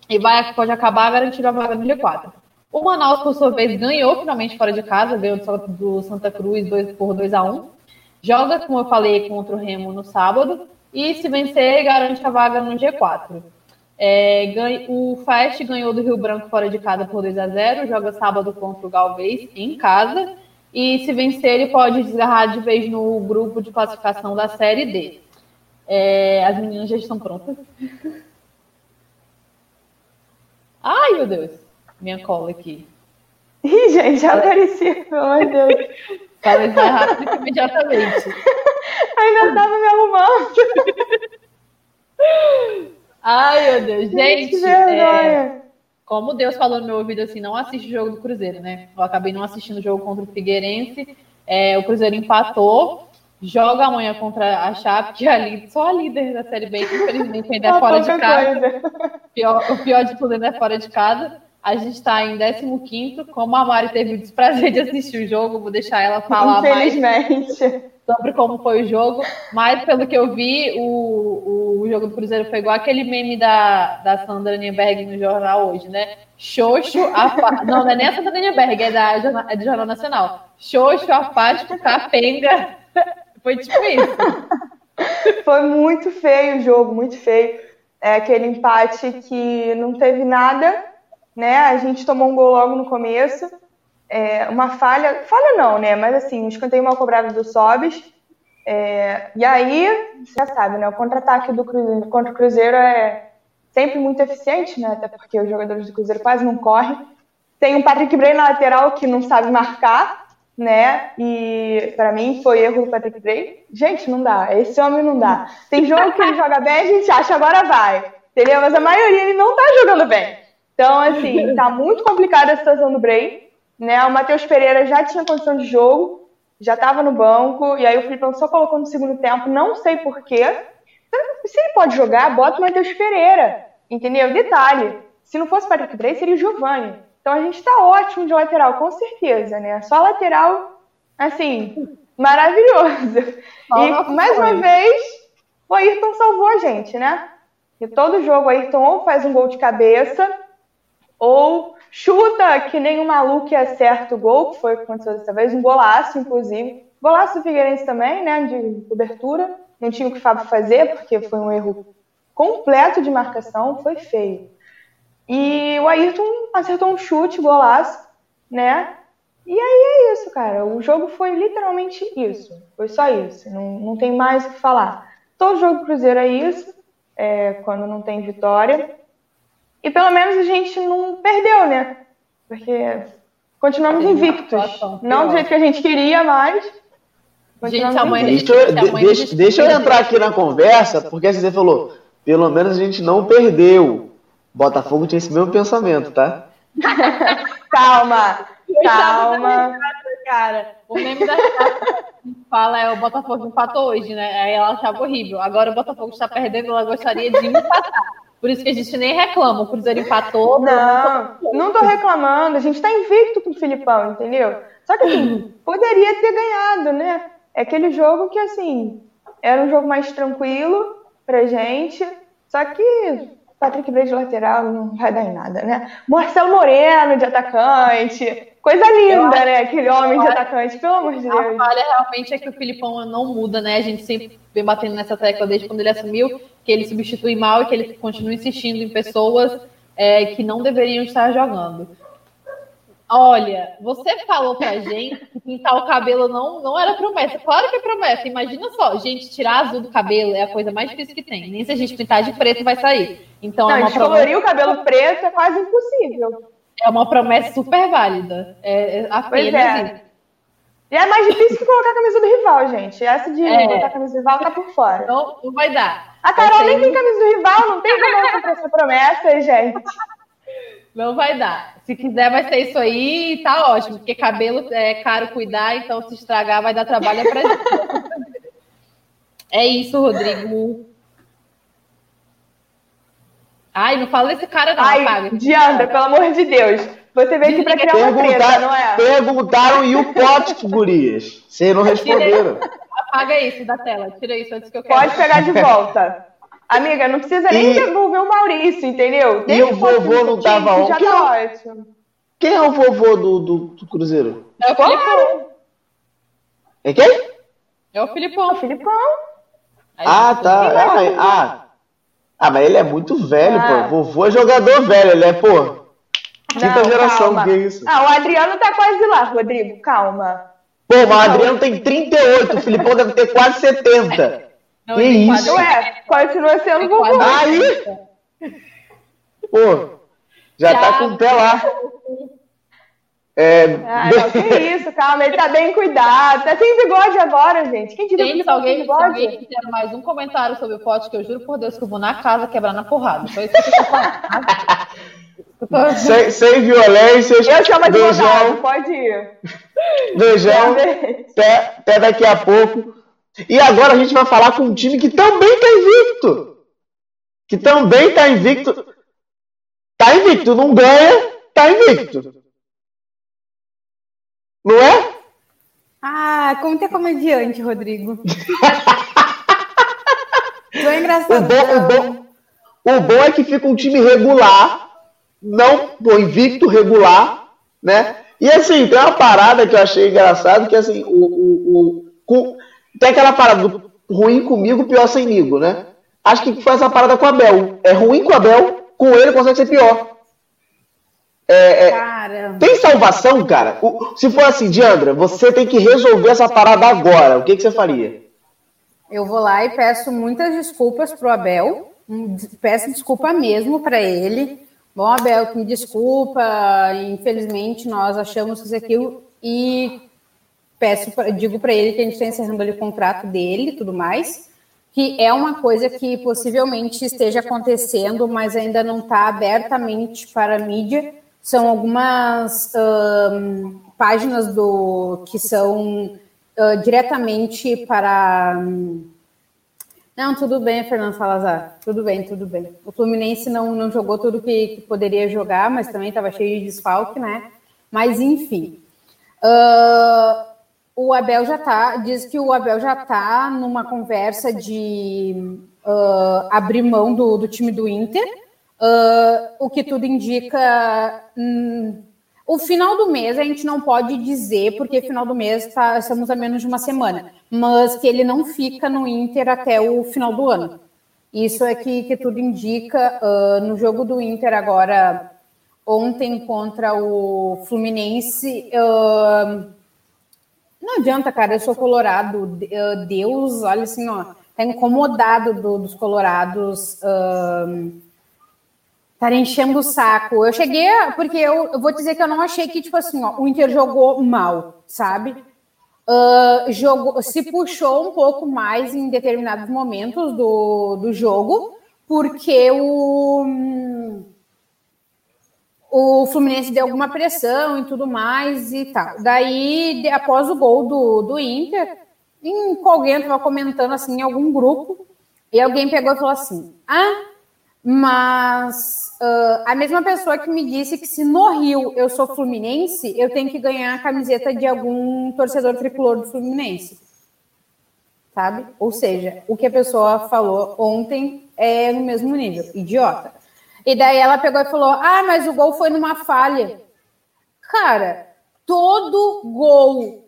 e vai, pode acabar garantindo a vaga no G4. O Manaus, por sua vez, ganhou finalmente fora de casa, ganhou do Santa Cruz por 2 a 1 Joga, como eu falei, contra o Remo no sábado. E se vencer, garante a vaga no G4. É, o Fast ganhou do Rio Branco fora de casa por 2 a 0 Joga sábado contra o Galvez em casa. E se vencer, ele pode desgarrar de vez no grupo de classificação da Série D. É, as meninas já estão prontas. Ai, meu Deus. Minha cola aqui. Ih, gente, já amor de Deus. Fala mais rápido imediatamente. Ainda tava me arrumando. Ai, meu Deus. Gente, é, como Deus falou no meu ouvido assim, não assiste o jogo do Cruzeiro, né? Eu acabei não assistindo o jogo contra o Figueirense. É, o Cruzeiro empatou. Joga amanhã contra a Chape, que é a só a líder da Série B, que infelizmente ainda é fora de casa. Pior, o pior de tudo ainda é fora de casa. A gente está em 15. Como a Mari teve o desprazer de assistir o jogo, vou deixar ela falar mais sobre como foi o jogo. Mas, pelo que eu vi, o, o jogo do Cruzeiro foi igual aquele meme da, da Sandra Nienberg no jornal hoje, né? Xoxo, apático. Não, não é nem a Sandra Nienberg, é, da, é do Jornal Nacional. Xoxo, apático, capenga. Foi tipo isso. Foi muito feio o jogo, muito feio. É aquele empate que não teve nada né? A gente tomou um gol logo no começo. É, uma falha, falha não, né? Mas assim, um escanteio mal cobrado do Sobis. É, e aí, você já sabe, né? O contra-ataque do Cruzeiro, contra o Cruzeiro é sempre muito eficiente, né? Até porque os jogadores do Cruzeiro quase não correm. Tem um Patrick Bray na lateral que não sabe marcar, né? E para mim foi erro do Patrick Bray. Gente, não dá. Esse homem não dá. Tem jogo que ele joga bem, a gente acha agora vai. Entendeu? Mas a maioria ele não tá jogando bem. Então, assim, tá muito complicada a situação do Bray. Né? O Matheus Pereira já tinha condição de jogo, já estava no banco, e aí o Filipão só colocou no segundo tempo, não sei porquê. Se ele pode jogar, bota o Matheus Pereira. Entendeu? Detalhe: se não fosse o Patrick Bray, seria o Giovanni. Então a gente está ótimo de lateral, com certeza, né? Só lateral, assim, maravilhoso. e mais uma vez, o Ayrton salvou a gente, né? E todo jogo o Ayrton ou faz um gol de cabeça, ou chuta que nem um maluco acerta o gol, que foi o que aconteceu dessa vez, um golaço, inclusive. Golaço do Figueirense também, né, de cobertura. Não tinha o que Fábio fazer, porque foi um erro completo de marcação, foi feio. E o Ayrton acertou um chute, golaço, né? E aí é isso, cara. O jogo foi literalmente isso. Foi só isso. Não, não tem mais o que falar. Todo jogo Cruzeiro é isso, é, quando não tem vitória. E pelo menos a gente não perdeu, né? Porque continuamos invictos. Não do jeito que a gente queria, mas. Gente, amanhã, deixa, eu, deixa, deixa eu entrar aqui na conversa, porque você falou, pelo menos a gente não perdeu. Botafogo tinha esse mesmo pensamento, tá? calma, calma. Cara, o meme da fala é o Botafogo empatou hoje, né? Aí ela achava horrível. Agora o Botafogo está perdendo, ela gostaria de empatar. Por isso que a gente nem reclama. O Cruzeiro empatou. Não, não tô reclamando. A gente tá invicto com o Filipão, entendeu? Só que assim, poderia ter ganhado, né? É aquele jogo que, assim, era um jogo mais tranquilo pra gente. Só que Patrick Bray de lateral não vai dar em nada, né? Marcelo Moreno de atacante. Coisa linda, né? Aquele homem de atacante, pelo amor de Deus. A falha realmente é que o Filipão não muda, né? A gente sempre vem batendo nessa tecla desde quando ele assumiu, que ele substitui mal e que ele continua insistindo em pessoas é, que não deveriam estar jogando. Olha, você falou pra gente que pintar o cabelo não, não era promessa. Claro que é promessa. Imagina só, gente, tirar azul do cabelo é a coisa mais difícil que tem. Nem se a gente pintar de preto vai sair. Então não, é uma descolorir o cabelo preto é quase impossível. É uma promessa super válida. É, é pois é. E é mais difícil que colocar a camisa do rival, gente. Essa de é. botar a camisa do rival tá por fora. Não, não vai dar. A Carol nem tem camisa do rival, não tem como essa promessa, gente. Não vai dar. Se quiser, vai ser isso aí e tá ótimo, porque cabelo é caro cuidar, então se estragar vai dar trabalho pra gente. É isso, Rodrigo. Ai, não fala desse cara não, Ai, apaga. Diandra, pelo amor de Deus. Você veio aqui pra criar uma treta, não é? Perguntaram e o pote, gurias? Vocês não responderam. Apaga isso da tela. Tira isso antes que eu quero. Pode pegar de volta. Amiga, não precisa nem e... devolver o Maurício, entendeu? Deixa e o vovô não tava ontem. Já tá ótimo. Quem é o vovô do, do, do Cruzeiro? É o Filipão. É quem? É o Filipão. Filipão. Aí, Ah, tá. Ah, ah. Ah, mas ele é muito velho, Ah. pô. Vovô é jogador velho, ele é, pô. Quinta Não, geração, calma. que é isso? Ah, o Adriano tá quase lá, Rodrigo. Calma. Pô, mas o Adriano tem 38, o Filipão deve ter quase 70. Não, que tem isso? Ué, continua sendo tem vovô. Aí! Pô, já tá com o pé lá. É, Ah, não, que isso, calma, ele tá bem cuidado. Tá sem bigode agora, gente. Quem diria que Gente, ele se alguém, sem se bigode? alguém fizer mais um comentário sobre o pote, que eu juro por Deus que eu vou na casa quebrar na porrada. Foi isso que eu tô falando. Sem, sem violências. Eu chamo advogado, Beijão, pode ir. beijão. Até, até daqui a pouco. E agora a gente vai falar com um time que também tá invicto. Que também tá invicto. Tá invicto, não ganha, tá invicto. Não é? Ah, como ter comediante, Rodrigo. Tu é O engraçado. bom, o, bom, o bom é que fica um time regular, não pô, invicto, regular, né? E assim, tem uma parada que eu achei engraçado, que assim, o, o, o- com- tem aquela parada do ruim comigo, pior semigo, né? Acho que foi essa parada com o Abel. É ruim com o Abel, com ele consegue ser pior. É, é, tem salvação, cara? O- se for assim, Diandra, você tem que resolver essa parada agora. O que, que você faria? eu vou lá e peço muitas desculpas pro Abel. Peço desculpa mesmo para ele. Bom, Abel, me desculpa. Infelizmente, nós achamos isso aquilo. E peço, digo para ele que a gente está encerrando ali o contrato dele e tudo mais. Que é uma coisa que possivelmente esteja acontecendo, mas ainda não está abertamente para a mídia. São algumas ahn, páginas do que são ah, diretamente para. hum, Não, tudo bem, Fernando Salazar. Tudo bem, tudo bem. O Fluminense não, não jogou tudo que, que poderia jogar, mas também estava cheio de desfalque, né? Mas enfim. Ah, o Abel já tá, diz que o Abel já tá numa conversa de ah, abrir mão do, do time do Inter, ah, o que tudo indica. hum, o final do mês a gente não pode dizer, porque final do mês tá, estamos a menos de uma semana, mas que ele não fica no Inter até o final do ano. Isso é que, que tudo indica. ah, no jogo do Inter agora, ontem contra o Fluminense, ah, não adianta, cara, eu sou colorado. ah, Deus, olha assim, ó, tá incomodado do- dos colorados estar enchendo o saco. Eu cheguei, porque eu, eu vou dizer que eu não achei que, tipo assim, ó, o Inter jogou mal, sabe? Ah, jogou, se puxou um pouco mais em determinados momentos do, do jogo, porque o, o Fluminense deu alguma pressão e tudo mais e tal. Daí, após o gol do, do Inter, em, alguém estava comentando assim em algum grupo, e alguém pegou e falou assim: Ah, mas ah, a mesma pessoa que me disse que se no Rio eu sou fluminense, eu tenho que ganhar a camiseta de algum torcedor tricolor do Fluminense. Sabe? Ou seja, o que a pessoa falou ontem é no mesmo nível. Idiota. E daí ela pegou e falou: Ah, mas o gol foi numa falha. Cara, todo gol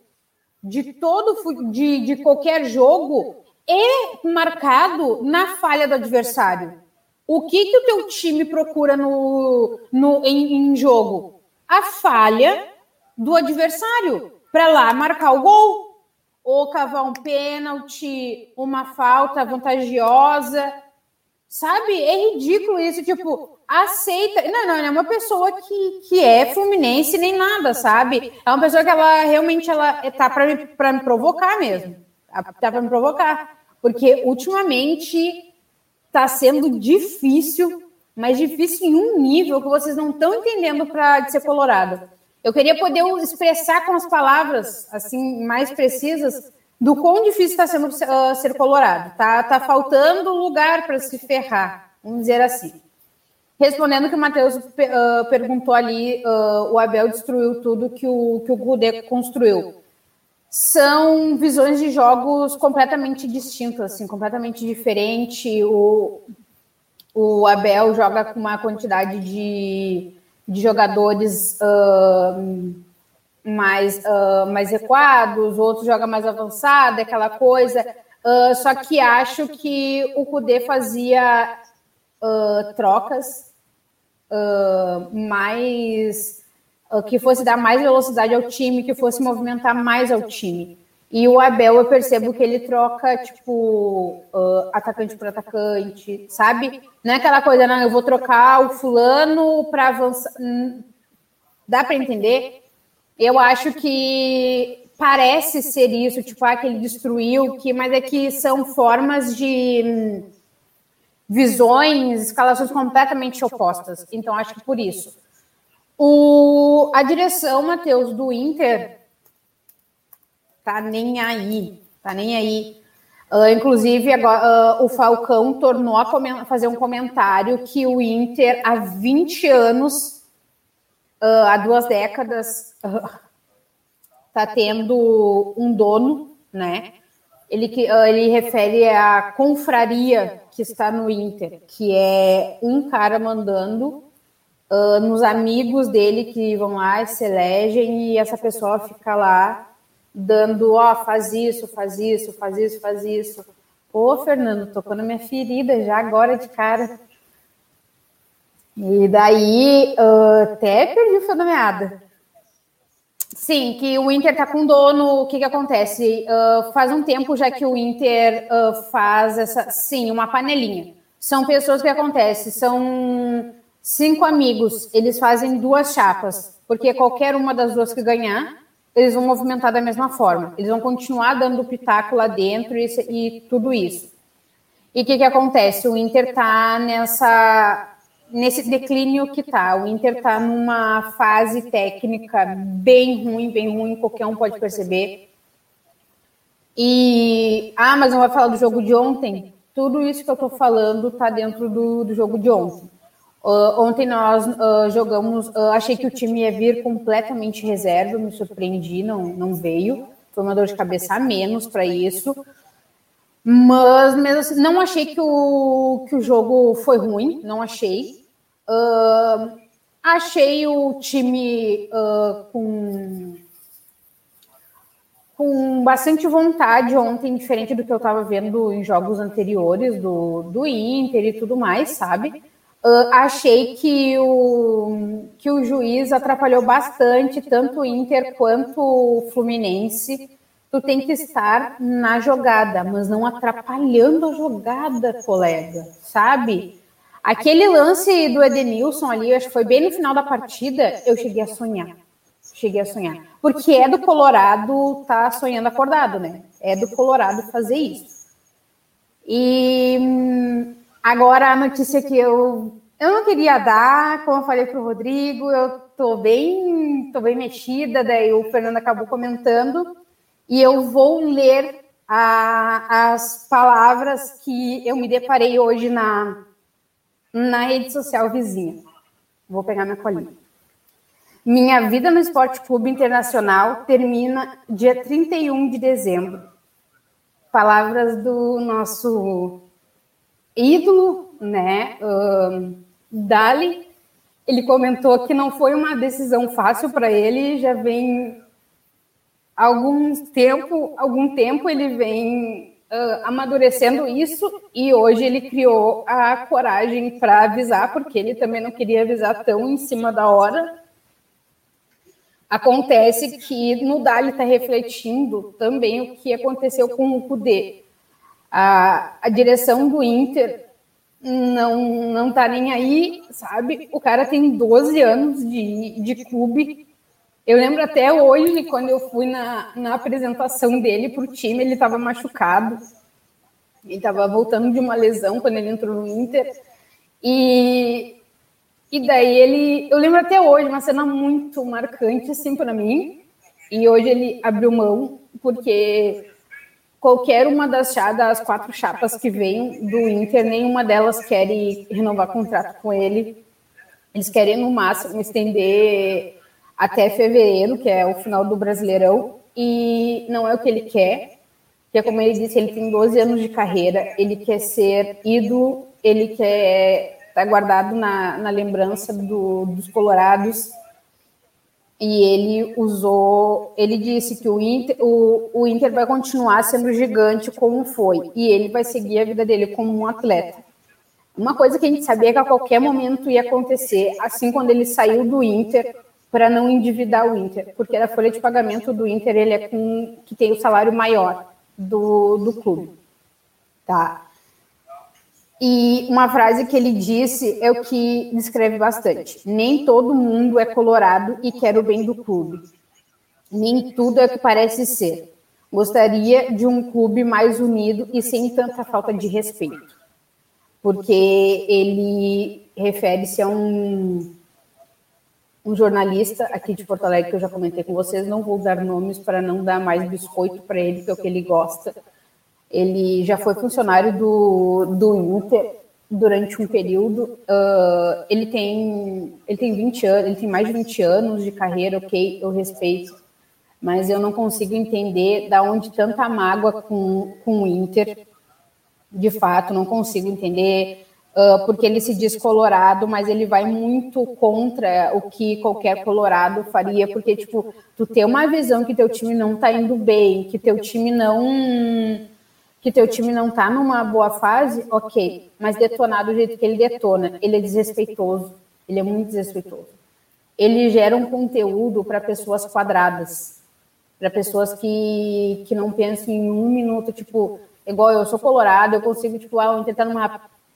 de todo de, de qualquer jogo é marcado na falha do adversário. O que, que o teu time procura no, no, em, em jogo? A falha do adversário para lá marcar o gol. Ou cavar um pênalti, uma falta vantajosa. Sabe? É ridículo isso. Tipo, aceita. Não, não, não é uma pessoa que, que é fluminense nem nada, sabe? É uma pessoa que ela realmente ela tá para me, pra me provocar mesmo. Tá para me provocar. Porque ultimamente está sendo difícil, mas difícil em um nível que vocês não estão entendendo para ser colorado. Eu queria poder expressar com as palavras assim mais precisas do quão difícil está sendo uh, ser colorado. Tá, tá faltando lugar para se ferrar, vamos dizer assim. Respondendo que o Matheus uh, perguntou ali, uh, o Abel destruiu tudo que o que o Gudê construiu são visões de jogos completamente distintas, assim, completamente diferente. O, o Abel joga com uma quantidade de, de jogadores uh, mais, uh, mais recuados, outros jogam mais avançado, aquela coisa. Uh, só que acho que o Kudê fazia trocas mais que fosse dar mais velocidade ao time, que fosse movimentar mais ao time. E o Abel, eu percebo que ele troca, tipo, uh, atacante por atacante, sabe? Não é aquela coisa, não, eu vou trocar o fulano para avançar. Hum, dá para entender? Eu acho que parece ser isso, tipo, ah, que ele destruiu, que, mas é que são formas de visões, escalações completamente opostas. Então, acho que por isso. O, a direção, Matheus, do Inter tá nem aí, tá nem aí. Uh, inclusive, agora, uh, o Falcão tornou a fazer um comentário que o Inter, há 20 anos, uh, há duas décadas, está tendo um dono, né? Ele, ele refere à confraria que está no Inter, que é um cara mandando nos amigos dele que vão lá e se elegem e essa pessoa fica lá dando, ó, oh, faz isso, faz isso, faz isso, faz isso. Pô, Fernando, tocou na minha ferida já agora de cara. E daí, uh, até perdi o fio da meada. Sim, que o Inter tá com dono, o que que acontece? Uh, faz um tempo já que o Inter uh, faz essa, sim, uma panelinha. São pessoas que acontece, são cinco amigos, eles fazem duas chapas, porque qualquer uma das duas que ganhar, eles vão movimentar da mesma forma. Eles vão continuar dando pitaco lá dentro e, e tudo isso. E o que, que acontece? O Inter está nessa nesse declínio que está. O Inter está numa fase técnica bem ruim, bem ruim, qualquer um pode perceber. E ah, mas não vai falar do jogo de ontem? Tudo isso que eu estou falando está dentro do, do jogo de ontem. Uh, ontem nós uh, jogamos, uh, achei que o time ia vir completamente reserva, me surpreendi, não, não veio. Foi uma dor de cabeça a menos para isso. Mas mesmo assim, não achei que o, que o jogo foi ruim, não achei. achei o time com, com bastante vontade ontem, diferente do que eu estava vendo em jogos anteriores do, do Inter e tudo mais, sabe? Uh, achei que o, que o juiz atrapalhou bastante, tanto o Inter quanto o Fluminense. Tu tem que estar na jogada, mas não atrapalhando a jogada, colega, sabe? Aquele lance do Edenilson ali, acho que foi bem no final da partida, eu cheguei a sonhar. Cheguei a sonhar. Porque é do Colorado tá sonhando acordado, né? É do Colorado fazer isso. E hum, Agora, a notícia que eu, eu não queria dar, como eu falei para o Rodrigo, eu estou bem, tô bem mexida, daí o Fernando acabou comentando, e eu vou ler a, as palavras que eu me deparei hoje na, na rede social vizinha. Vou pegar minha colinha. Minha vida no Esporte Clube Internacional termina dia 31 de dezembro. Palavras do nosso ídolo, né? Uh, Dali, ele comentou que não foi uma decisão fácil para ele, já vem algum tempo, algum tempo ele vem uh, amadurecendo isso e hoje ele criou a coragem para avisar, porque ele também não queria avisar tão em cima da hora. Acontece que no Dali está refletindo também o que aconteceu com o Kudê a, a direção do Inter não não tá nem aí, sabe? O cara tem 12 anos de, de clube. Eu lembro até hoje, quando eu fui na, na apresentação dele para o time, ele estava machucado. Ele estava voltando de uma lesão quando ele entrou no Inter. E, e daí ele. Eu lembro até hoje, uma cena muito marcante, assim, para mim. E hoje ele abriu mão, porque qualquer uma das, das quatro chapas que vêm do Inter, nenhuma delas quer renovar contrato com ele. Eles querem, no máximo, estender até fevereiro, que é o final do Brasileirão, e não é o que ele quer, que é como ele disse, ele tem 12 anos de carreira, ele quer ser ídolo, ele quer tá guardado na, na lembrança do, dos colorados e ele usou, ele disse que o Inter, o, o Inter vai continuar sendo gigante como foi, e ele vai seguir a vida dele como um atleta. Uma coisa que a gente sabia que a qualquer momento ia acontecer, assim quando ele saiu do Inter, para não endividar o Inter, porque a folha de pagamento do Inter ele é com que tem o salário maior do, do clube. Tá? E uma frase que ele disse é o que descreve bastante: nem todo mundo é colorado e quer o bem do clube. Nem tudo é o que parece ser. Gostaria de um clube mais unido e sem tanta falta de respeito. Porque ele refere-se a um, um jornalista aqui de Porto Alegre que eu já comentei com vocês, não vou dar nomes para não dar mais biscoito para ele, que é o que ele gosta ele já foi funcionário do, do Inter durante um período. Uh, ele tem ele tem 20 anos, ele tem mais de 20 anos de carreira, ok, eu respeito, mas eu não consigo entender da onde tanta mágoa com, com o Inter. De fato, não consigo entender uh, porque ele se diz colorado, mas ele vai muito contra o que qualquer colorado faria, porque tipo, tu ter uma visão que teu time não tá indo bem, que teu time não que teu time não está numa boa fase, ok, mas detonar do jeito que ele detona, ele é desrespeitoso, ele é muito desrespeitoso. Ele gera um conteúdo para pessoas quadradas, para pessoas que, que não pensam em um minuto, tipo, igual eu sou colorado, eu consigo, tipo, ah, tentar numa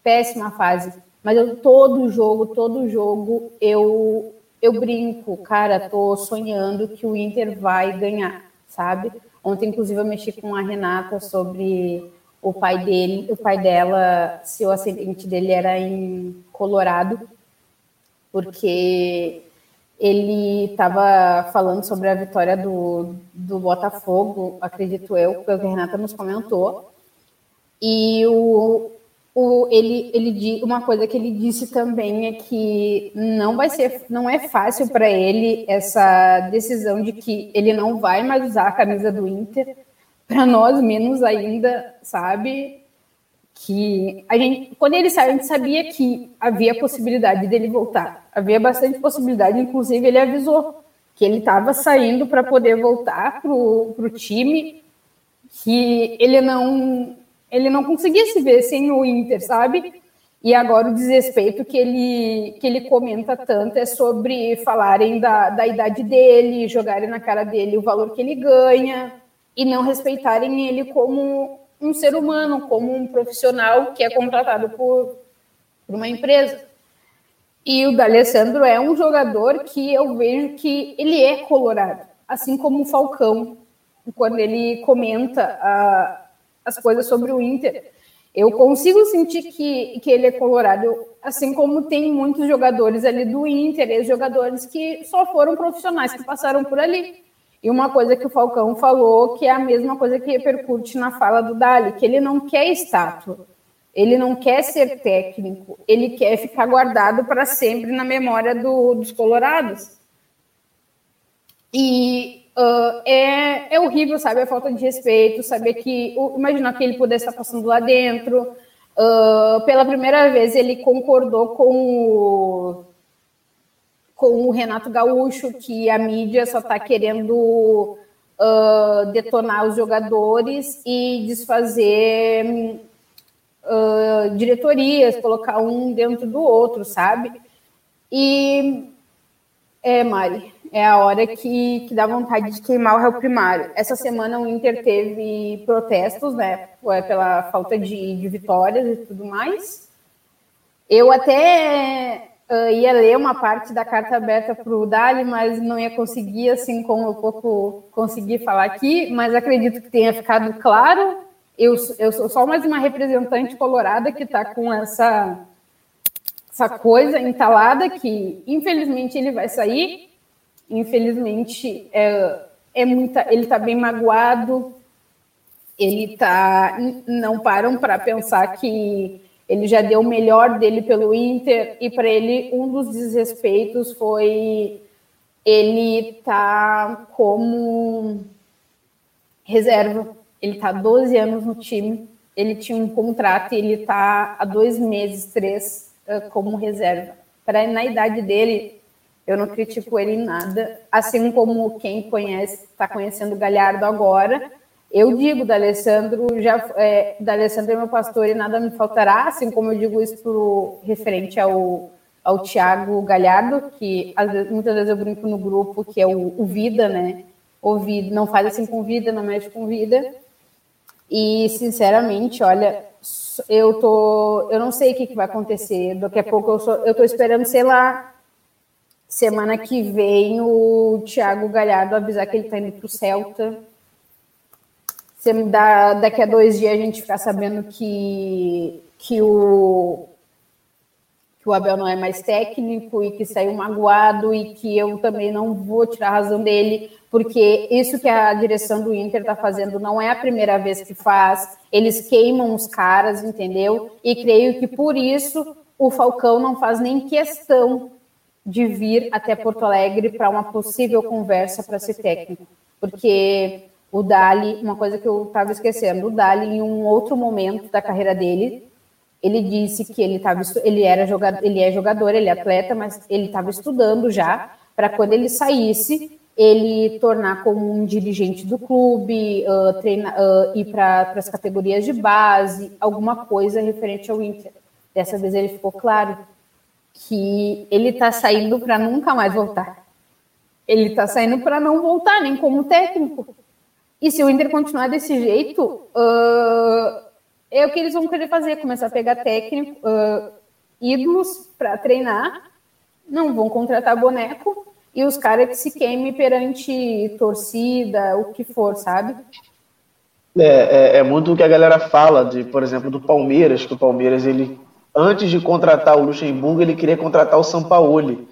péssima fase, mas eu todo jogo, todo jogo, eu eu brinco, cara, tô sonhando que o Inter vai ganhar, sabe? Ontem, inclusive, eu mexi com a Renata sobre o pai dele, o pai dela, se o ascendente dele era em Colorado, porque ele estava falando sobre a vitória do, do Botafogo, acredito eu, que a Renata nos comentou. E o, o, ele, ele uma coisa que ele disse também é que não vai ser, não é fácil para ele essa decisão de que ele não vai mais usar a camisa do Inter. Para nós, menos ainda, sabe? Que a gente, quando ele saiu, a gente sabia que havia possibilidade dele voltar. Havia bastante possibilidade, inclusive ele avisou que ele estava saindo para poder voltar para o time, que ele não ele não conseguia se ver sem o Inter, sabe? E agora o desrespeito que ele, que ele comenta tanto é sobre falarem da, da idade dele, jogarem na cara dele o valor que ele ganha e não respeitarem ele como um ser humano, como um profissional que é contratado por, por uma empresa. E o D'Alessandro é um jogador que eu vejo que ele é colorado, assim como o Falcão, quando ele comenta a as coisas sobre o Inter. Eu consigo sentir que, que ele é colorado, assim como tem muitos jogadores ali do Inter, ex-jogadores que só foram profissionais, que passaram por ali. E uma coisa que o Falcão falou, que é a mesma coisa que repercute na fala do Dali, que ele não quer estátua, ele não quer ser técnico, ele quer ficar guardado para sempre na memória do, dos colorados. E Uh, é, é horrível, sabe? A falta de respeito, saber que. Imaginar que ele pudesse estar passando lá dentro. Uh, pela primeira vez, ele concordou com o, com o Renato Gaúcho, que a mídia só está querendo uh, detonar os jogadores e desfazer diretorias, colocar um dentro do outro, sabe? E. É, Mari é a hora que, que dá vontade de queimar o réu primário. Essa semana o Inter teve protestos, né, pela falta de, de vitórias e tudo mais. Eu até uh, ia ler uma parte da carta aberta para o Dali, mas não ia conseguir, assim como eu pouco consegui falar aqui, mas acredito que tenha ficado claro. Eu, eu sou só mais uma representante colorada que está com essa, essa coisa entalada que, infelizmente, ele vai sair infelizmente, é, é muita, ele está bem magoado, ele tá, não param para pensar que ele já deu o melhor dele pelo Inter, e para ele um dos desrespeitos foi ele tá como reserva. Ele está 12 anos no time, ele tinha um contrato e ele está há dois meses, três, uh, como reserva. Para na idade dele, eu não critico ele em nada, assim como quem conhece, está conhecendo o Galhardo agora. Eu digo, da Alessandro, já é, da Alessandro é meu pastor e nada me faltará, assim como eu digo isso pro, referente ao, ao Thiago Galhardo, que vezes, muitas vezes eu brinco no grupo, que é o, o Vida, né? O vida, não faz assim com vida, não mexe com vida. E, sinceramente, olha, eu tô. Eu não sei o que, que vai acontecer. Daqui a pouco eu, sou, eu tô esperando, sei lá, semana que vem o Thiago Galhardo avisar que ele tá indo pro Celta. Se dá, daqui a dois dias a gente ficar sabendo que, que o que o Abel não é mais técnico e que saiu magoado e que eu também não vou tirar a razão dele, porque isso que a direção do Inter está fazendo não é a primeira vez que faz, eles queimam os caras, entendeu? E creio que por isso o Falcão não faz nem questão de vir até Porto Alegre para uma possível conversa para ser técnico, porque o Dali, uma coisa que eu estava esquecendo, o Dali em um outro momento da carreira dele ele disse que ele estava ele era jogador, ele é jogador, ele é atleta, mas ele estava estudando já para quando ele saísse ele tornar como um dirigente do clube, uh, treina, uh, ir para as categorias de base, alguma coisa referente ao Inter. Dessa vez ele ficou claro que ele está saindo para nunca mais voltar. Ele está saindo para não voltar, nem como técnico. E se o Inter continuar desse jeito, uh, é o que eles vão querer fazer, começar a pegar técnico, uh, ídolos para treinar, não vão contratar boneco e os caras que se queimem perante torcida, o que for, sabe? É, é, é, muito o que a galera fala, de, por exemplo, do Palmeiras, que o Palmeiras, ele, antes de contratar o Luxemburgo, ele queria contratar o Sampaoli.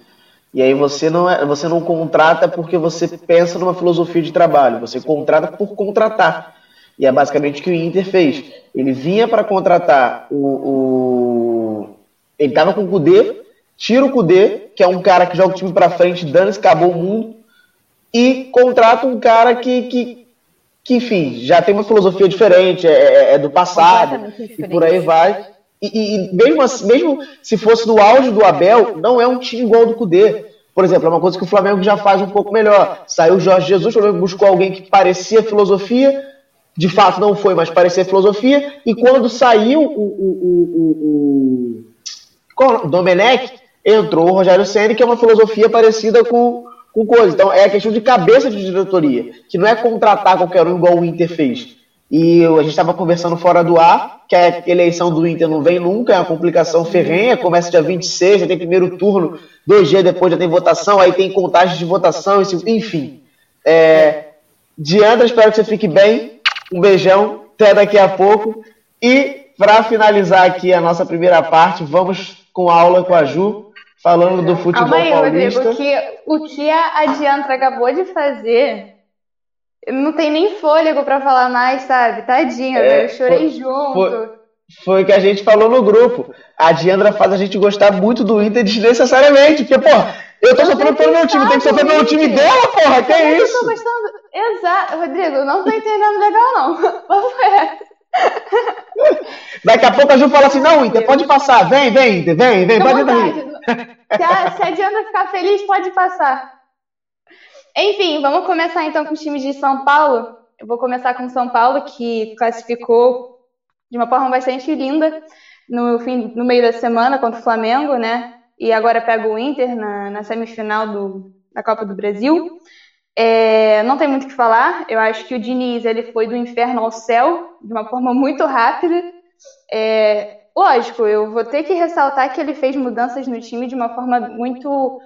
E aí você não, é, você não contrata porque você pensa numa filosofia de trabalho, você contrata por contratar. E é basicamente o que o Inter fez. Ele vinha para contratar o, o. Ele estava com o Kudê, tira o Kudê, que é um cara que joga o time para frente, dane-se, acabou o mundo, e contrata um cara que, que, que, enfim, já tem uma filosofia diferente, é, é, é do passado, e por aí vai. E, e, mesmo, assim, mesmo se fosse no auge do Abel, não é um time igual ao do Kudê. Por exemplo, é uma coisa que o Flamengo já faz um pouco melhor. Saiu o Jorge Jesus, o Flamengo buscou alguém que parecia filosofia, de fato não foi, mas parecia filosofia, e quando saiu o, o, o, o Domenech, entrou o Rogério Senna, que é uma filosofia parecida com, com coisa. Então é a questão de cabeça de diretoria, que não é contratar qualquer um igual o Inter fez. E a gente estava conversando fora do ar, que a eleição do Inter não vem nunca, é uma complicação ferrenha, começa dia 26, já tem primeiro turno, dois dias depois já tem votação, aí tem contagem de votação, enfim. É, Diandra, espero que você fique bem. Um beijão, até daqui a pouco. E para finalizar aqui a nossa primeira parte, vamos com aula com a Ju, falando do futebol Calma aí, paulista. Rodrigo, que, o que a Adiantra acabou de fazer, não tem nem fôlego para falar mais, sabe? Tadinha, é, eu chorei foi, junto. Foi, foi o que a gente falou no grupo. A Diandra faz a gente gostar muito do Inter desnecessariamente, porque, pô, eu tô sofrendo pelo meu time, tem que sofrer pelo time dela, porra, que é isso? Eu tô gostando. Exato, Rodrigo, não tô entendendo legal, não. Vamos ver. Daqui a pouco a Ju fala assim: não, Inter, pode passar, vem, vem, Inter, vem, vem, pode vir. Se a, se a Diana ficar feliz, pode passar. Enfim, vamos começar então com os times de São Paulo. Eu vou começar com São Paulo, que classificou de uma forma bastante linda no, fim, no meio da semana contra o Flamengo, né? e agora pega o Inter na, na semifinal do, da Copa do Brasil. É, não tem muito o que falar. Eu acho que o Diniz ele foi do inferno ao céu de uma forma muito rápida. É, lógico, eu vou ter que ressaltar que ele fez mudanças no time de uma forma muito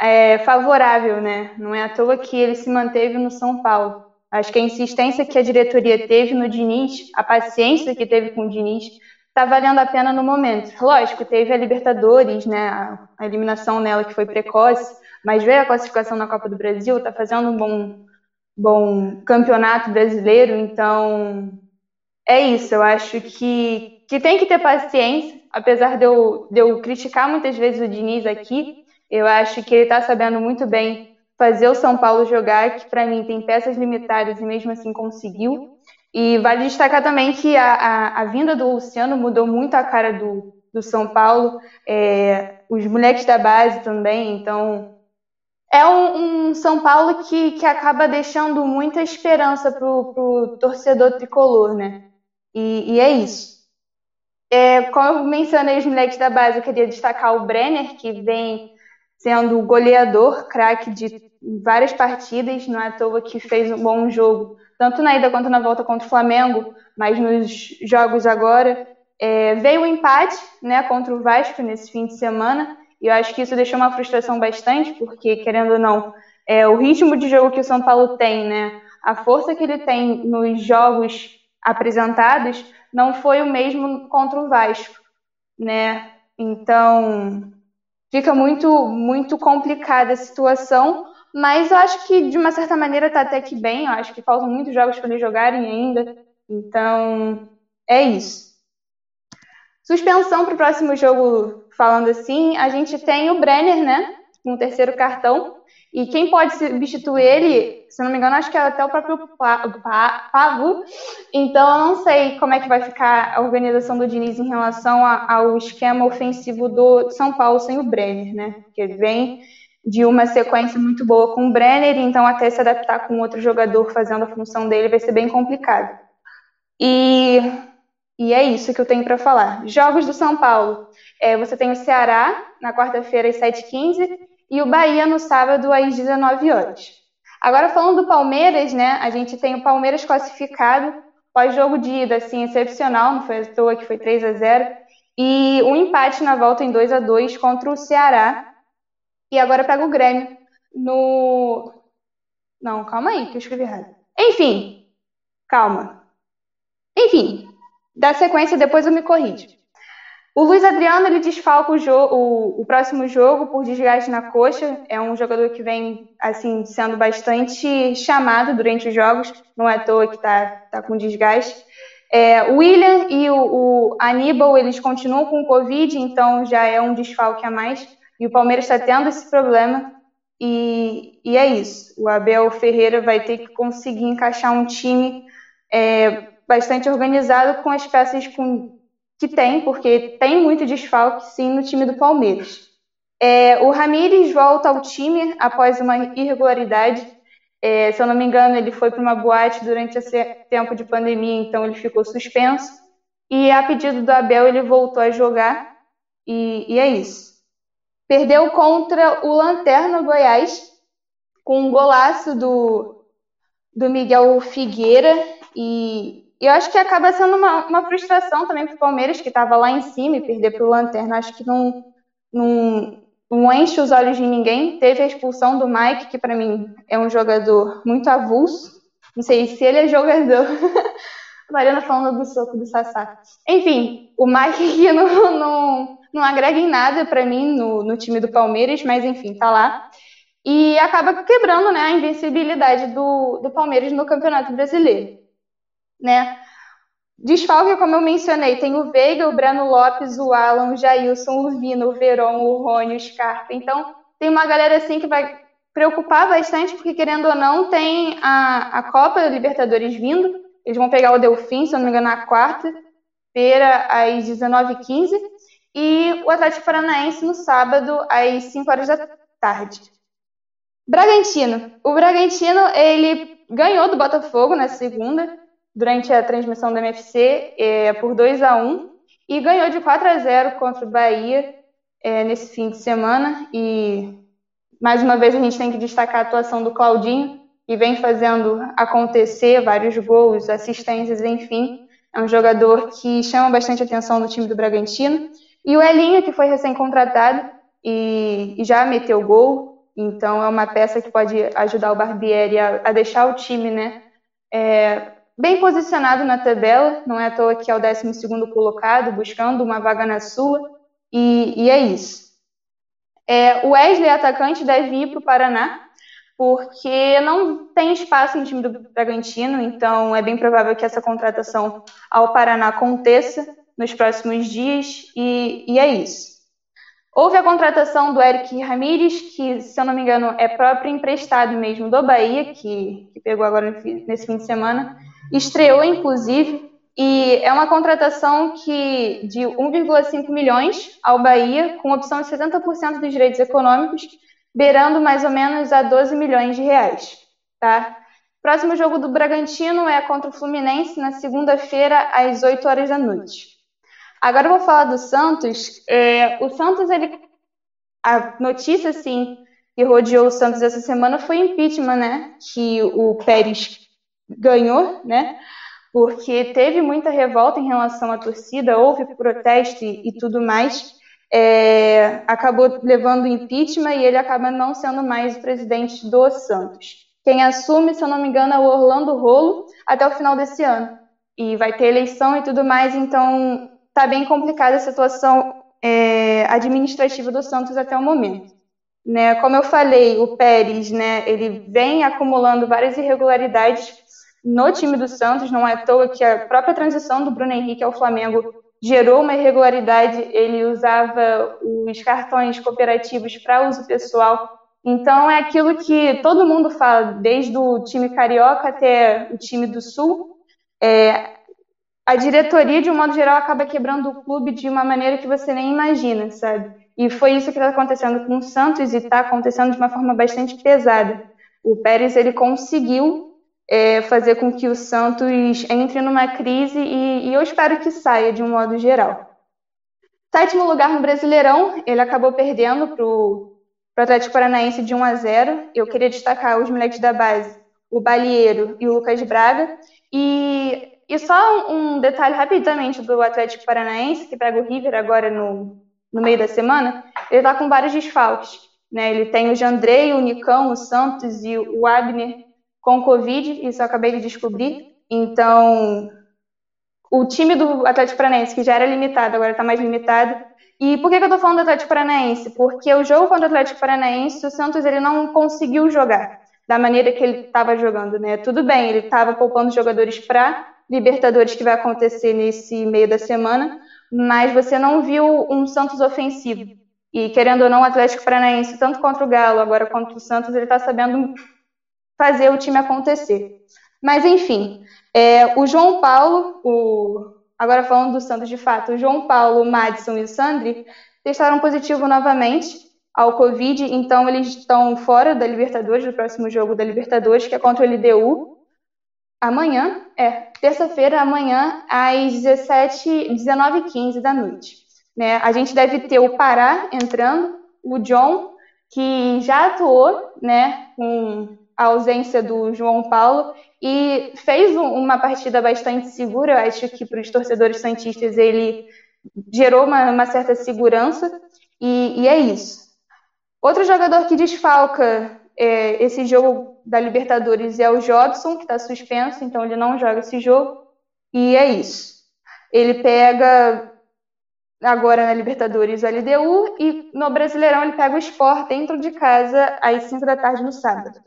é, favorável, né? Não é à toa que ele se manteve no São Paulo. Acho que a insistência que a diretoria teve no Diniz, a paciência que teve com o Diniz, está valendo a pena no momento. Lógico, teve a Libertadores, né, a eliminação nela que foi precoce, mas veio a classificação na Copa do Brasil, está fazendo um bom, bom campeonato brasileiro, então é isso. Eu acho que, que tem que ter paciência, apesar de eu, de eu criticar muitas vezes o Diniz aqui, eu acho que ele está sabendo muito bem fazer o São Paulo jogar, que para mim tem peças limitadas e mesmo assim conseguiu. E vale destacar também que a, a, a vinda do Luciano mudou muito a cara do, do São Paulo, é, os moleques da base também, então é um, um, São Paulo que, que acaba deixando muita esperança para o torcedor tricolor, né? E, e é isso. É, como eu mencionei os moleques da base, eu queria destacar o Brenner, que vem sendo goleador, craque de várias partidas, não é à toa que fez um bom jogo, tanto na ida quanto na volta contra o Flamengo, mas nos jogos agora. É, veio o um empate né, contra o Vasco nesse fim de semana, e eu acho que isso deixou uma frustração bastante, porque, querendo ou não, é, o ritmo de jogo que o São Paulo tem, né, a força que ele tem nos jogos apresentados, não foi o mesmo contra o Vasco. Né? Então, fica muito, muito complicada a situação, mas eu acho que de uma certa maneira está até que bem. Eu acho que faltam muitos jogos para eles jogarem ainda. Então, é isso. Suspensão para o próximo jogo, falando assim, a gente tem o Brenner, né? Com o terceiro cartão. E quem pode substituir ele, se não me engano, acho que é até o próprio Pavo. Então, eu não sei como é que vai ficar a organização do Diniz em relação ao esquema ofensivo do São Paulo sem o Brenner, né? Porque vem de uma sequência muito boa com o Brenner, então até se adaptar com outro jogador fazendo a função dele vai ser bem complicado. E e é isso que eu tenho para falar. Jogos do São Paulo. É, você tem o Ceará na quarta-feira às 7h15 e o Bahia no sábado às 19 horas. Agora falando do Palmeiras, né? A gente tem o Palmeiras classificado pós-jogo de ida, assim, excepcional, não foi à toa que foi 3 a 0 e um empate na volta em 2 a 2 contra o Ceará. E agora pega o Grêmio no Não, calma aí, que eu escrevi errado. Enfim, calma. Enfim, da sequência, depois eu me corrijo. O Luiz Adriano ele desfalca o, o, o, próximo jogo por desgaste na coxa. É um jogador que vem assim sendo bastante chamado durante os jogos. Não é à toa que está tá com desgaste. É, o William e o, o, Aníbal eles continuam com Covid, então já é um desfalque a mais. E o Palmeiras está tendo esse problema. E, e, é isso. O Abel Ferreira vai ter que conseguir encaixar um time é, bastante organizado com as peças com, que tem, porque tem muito desfalque sim no time do Palmeiras. É, o Ramires volta ao time após uma irregularidade. É, se eu não me engano, ele foi para uma boate durante esse tempo de pandemia, então ele ficou suspenso. E a pedido do Abel, ele voltou a jogar. E, e é isso. Perdeu contra o Lanterna Goiás, com um golaço do, do Miguel Figueira. E, eu acho que acaba sendo uma, uma frustração também para o Palmeiras, que estava lá em cima e perder para o Lanterna. Acho que não, não, não enche os olhos de ninguém. Teve a expulsão do Mike, que para mim é um jogador muito avulso. Não sei se ele é jogador. Mariana falando do soco do Sassá. Enfim, o Mike que não, não, não agrega em nada para mim no, no time do Palmeiras, mas enfim, tá lá. E acaba quebrando né, a invencibilidade do, do Palmeiras no Campeonato Brasileiro né? Desfalque, como eu mencionei, tem o Veiga, o Breno Lopes, o Alan, o Jailson, o Vino, o Veron, o Rony, o Scarpa. Então, tem uma galera assim que vai preocupar bastante, porque querendo ou não, tem a, a Copa Libertadores vindo. Eles vão pegar o Delfim, se eu não me engano, na quarta-feira, às 19h15. E o Atlético Paranaense no sábado, às 5 horas da tarde. Bragantino. O Bragantino, ele ganhou do Botafogo na segunda, durante a transmissão da MFC é, por 2 a 1 e ganhou de 4 a 0 contra o Bahia é, nesse fim de semana. E mais uma vez a gente tem que destacar a atuação do Claudinho, que vem fazendo acontecer vários gols, assistências, enfim. É um jogador que chama bastante atenção no time do Bragantino. E o Elinho, que foi recém-contratado e, e, já meteu gol, então é uma peça que pode ajudar o Barbieri a, a deixar o time né, é, bem posicionado na tabela, não é à toa que é o 12 colocado, buscando uma vaga na sua, e, e é isso. É, o Wesley, atacante, deve ir para o Paraná, porque não tem espaço no time do Bragantino, então é bem provável que essa contratação ao Paraná aconteça nos próximos dias, e, e é isso. Houve a contratação do Eric Ramírez, que, se eu não me engano, é próprio emprestado mesmo do Bahia, que, que pegou agora nesse fim de semana, Estreou, inclusive, E é uma contratação que de 1,5 milhões ao Bahia, com opção de 70% dos direitos econômicos, beirando mais ou menos a 12 milhões de reais. Tá? Próximo jogo do Bragantino é contra o Fluminense na segunda-feira às 8 horas da noite. Agora eu vou falar do Santos. É, o Santos, ele, a notícia assim que rodeou o Santos essa semana foi impeachment, né? Que o Pérez ganhou, né? Porque teve muita revolta em relação à torcida, houve protesto e, e tudo mais. É, acabou levando impeachment e ele acaba não sendo mais o presidente do Santos. Quem assume, se eu não me engano, é o Orlando Rolo até o final desse ano. E vai ter eleição e tudo mais, então tá bem complicada a situação é, administrativa do Santos até o momento. Né? Como eu falei, o Pérez, né, ele vem acumulando várias irregularidades no time do Santos, não é à toa que a própria transição do Bruno Henrique ao Flamengo gerou uma irregularidade, ele usava os cartões cooperativos para uso pessoal. Então é aquilo que todo mundo fala, desde o time carioca até o time do Sul. É, a diretoria, de um modo geral, acaba quebrando o clube de uma maneira que você nem imagina, sabe? E foi isso que está acontecendo com o Santos e está acontecendo de uma forma bastante pesada. O Pérez ele conseguiu é, fazer com que o Santos entre numa crise e, e eu espero que saia de um modo geral. Sétimo lugar no Brasileirão, ele acabou perdendo para o Atlético Paranaense de 1 a 0. Eu queria destacar os moleques da base, o Balieiro e o Lucas Braga. E, e só um detalhe rapidamente do Atlético Paranaense, que pega o River agora no, no meio da semana, ele está com vários desfalques. Né? Ele tem o Jandrei, o Nicão, o Santos e o Abner com Covid, isso eu acabei de descobrir. Então, o time do Atlético Paranaense, que já era limitado, agora está mais limitado. E por que, que eu estou falando do Atlético Paranaense? Porque o jogo contra o Atlético Paranaense, o Santos ele não conseguiu jogar da maneira que ele estava jogando, né? Tudo bem, ele estava poupando jogadores para Libertadores que vai acontecer nesse meio da semana, mas você não viu um Santos ofensivo. E querendo ou não, o Atlético Paranaense, tanto contra o Galo, agora contra o Santos, ele está sabendo fazer o time acontecer. Mas, enfim, é, o João Paulo, o, agora falando do Santos de fato, o João Paulo, o Madison e o Sandri testaram positivo novamente ao Covid, então eles estão fora da Libertadores, do próximo jogo da Libertadores, que é contra o LDU. Amanhã, é, terça-feira, amanhã, às 17, 19h15 da noite. Né? A gente deve ter o Pará entrando, o John, que já atuou né, com a ausência do João Paulo e fez uma partida bastante segura. Eu acho que para os torcedores santistas ele gerou uma, uma certa segurança e, e, é isso. Outro jogador que desfalca é, esse jogo da Libertadores é o Jobson, que está suspenso, então ele não joga esse jogo. E é isso. Ele pega agora na Libertadores o LDU e no Brasileirão ele pega o Sport dentro de casa às 5 da tarde no sábado.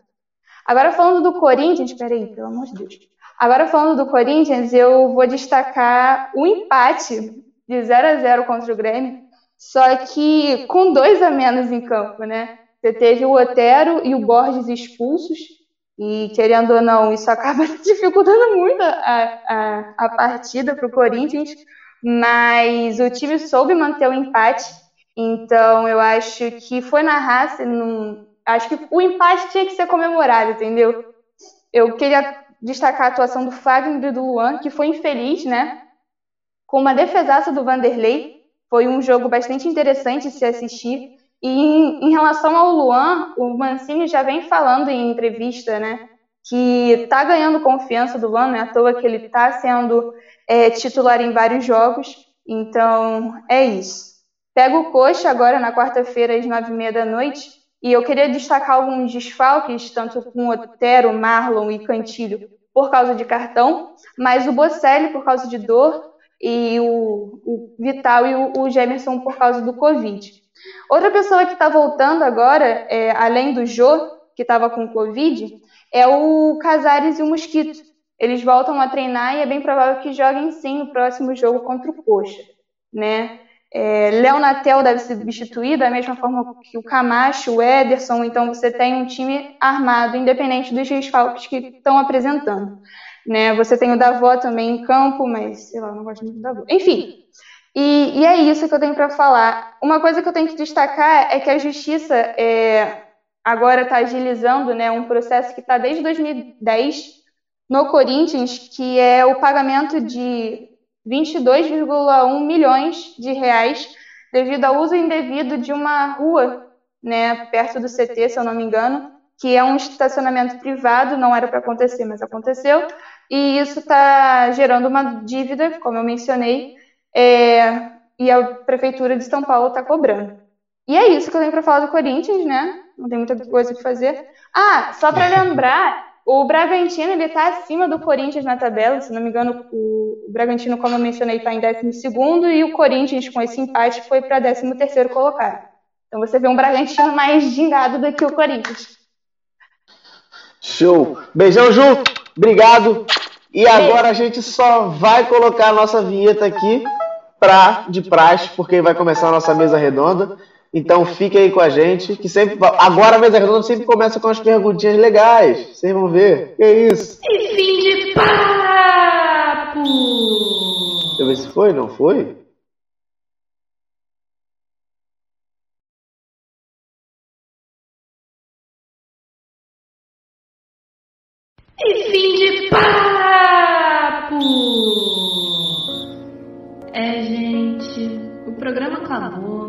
Agora falando do Corinthians, peraí, pelo amor de Deus. Agora falando do Corinthians, eu vou destacar o empate de 0 a 0 contra o Grêmio, só que com dois a menos em campo, né? Você teve o Otero e o Borges expulsos, e querendo ou não, isso acaba dificultando muito a, a, a partida para o Corinthians, mas o time soube manter o empate, então eu acho que foi na raça, não, Acho que o empate tinha que ser comemorado, entendeu? Eu queria destacar a atuação do Fagner e do Luan, que foi infeliz, né? Com uma defesaça do Vanderlei. Foi um jogo bastante interessante de se assistir. E em, em relação ao Luan, o Mancini já vem falando em entrevista, né? Que tá ganhando confiança do Luan, não é à toa que ele tá sendo é, titular em vários jogos. Então, é isso. Pega o Coxa agora na quarta-feira às nove e meia da noite e eu queria destacar alguns desfalques, tanto com Otero, Marlon e Cantilho, por causa de cartão, mas o Bocelli por causa de dor e o, o Vital e o, o Gemerson por causa do Covid. Outra pessoa que está voltando agora, é, além do Jô, que estava com Covid, é o Casares e o Mosquito. Eles voltam a treinar e é bem provável que joguem sim no próximo jogo contra o Coxa, né? É, Léo Natel deve ser substituído, da mesma forma que o Camacho, o Ederson, então você tem um time armado, independente dos desfalques que estão apresentando. né? Você tem o Davó também em campo, mas sei lá, não gosto muito do Davó. Enfim, e, e é isso que eu tenho para falar. Uma coisa que eu tenho que destacar é que a justiça é, agora está agilizando né, um processo que está desde 2010 no Corinthians, que é o pagamento de 22,1 milhões de reais devido ao uso indevido de uma rua né, perto do CT, se eu não me engano, que é um estacionamento privado, não era para acontecer, mas aconteceu, e isso está gerando uma dívida, como eu mencionei, é, e a Prefeitura de São Paulo está cobrando. E é isso que eu tenho para falar do Corinthians, né? Não tem muita coisa para fazer. Ah, só para lembrar, o Bragantino ele está acima do Corinthians na tabela, se não me engano, o Bragantino, como eu mencionei, está em 12 e o Corinthians, com esse empate, foi para 13 colocado. Então você vê um Bragantino mais gingado do que o Corinthians. Show! Beijão, Ju! Obrigado! E agora a gente só vai colocar a nossa vinheta aqui pra, de praxe, porque vai começar a nossa mesa redonda. Então fique aí com a gente, que sempre. Agora a mesa redonda sempre começa com as perguntinhas legais. Vocês vão ver. Que é isso? E fim de papo! Deixa eu ver se foi, não foi? E fim de papo! É, gente, o programa acabou,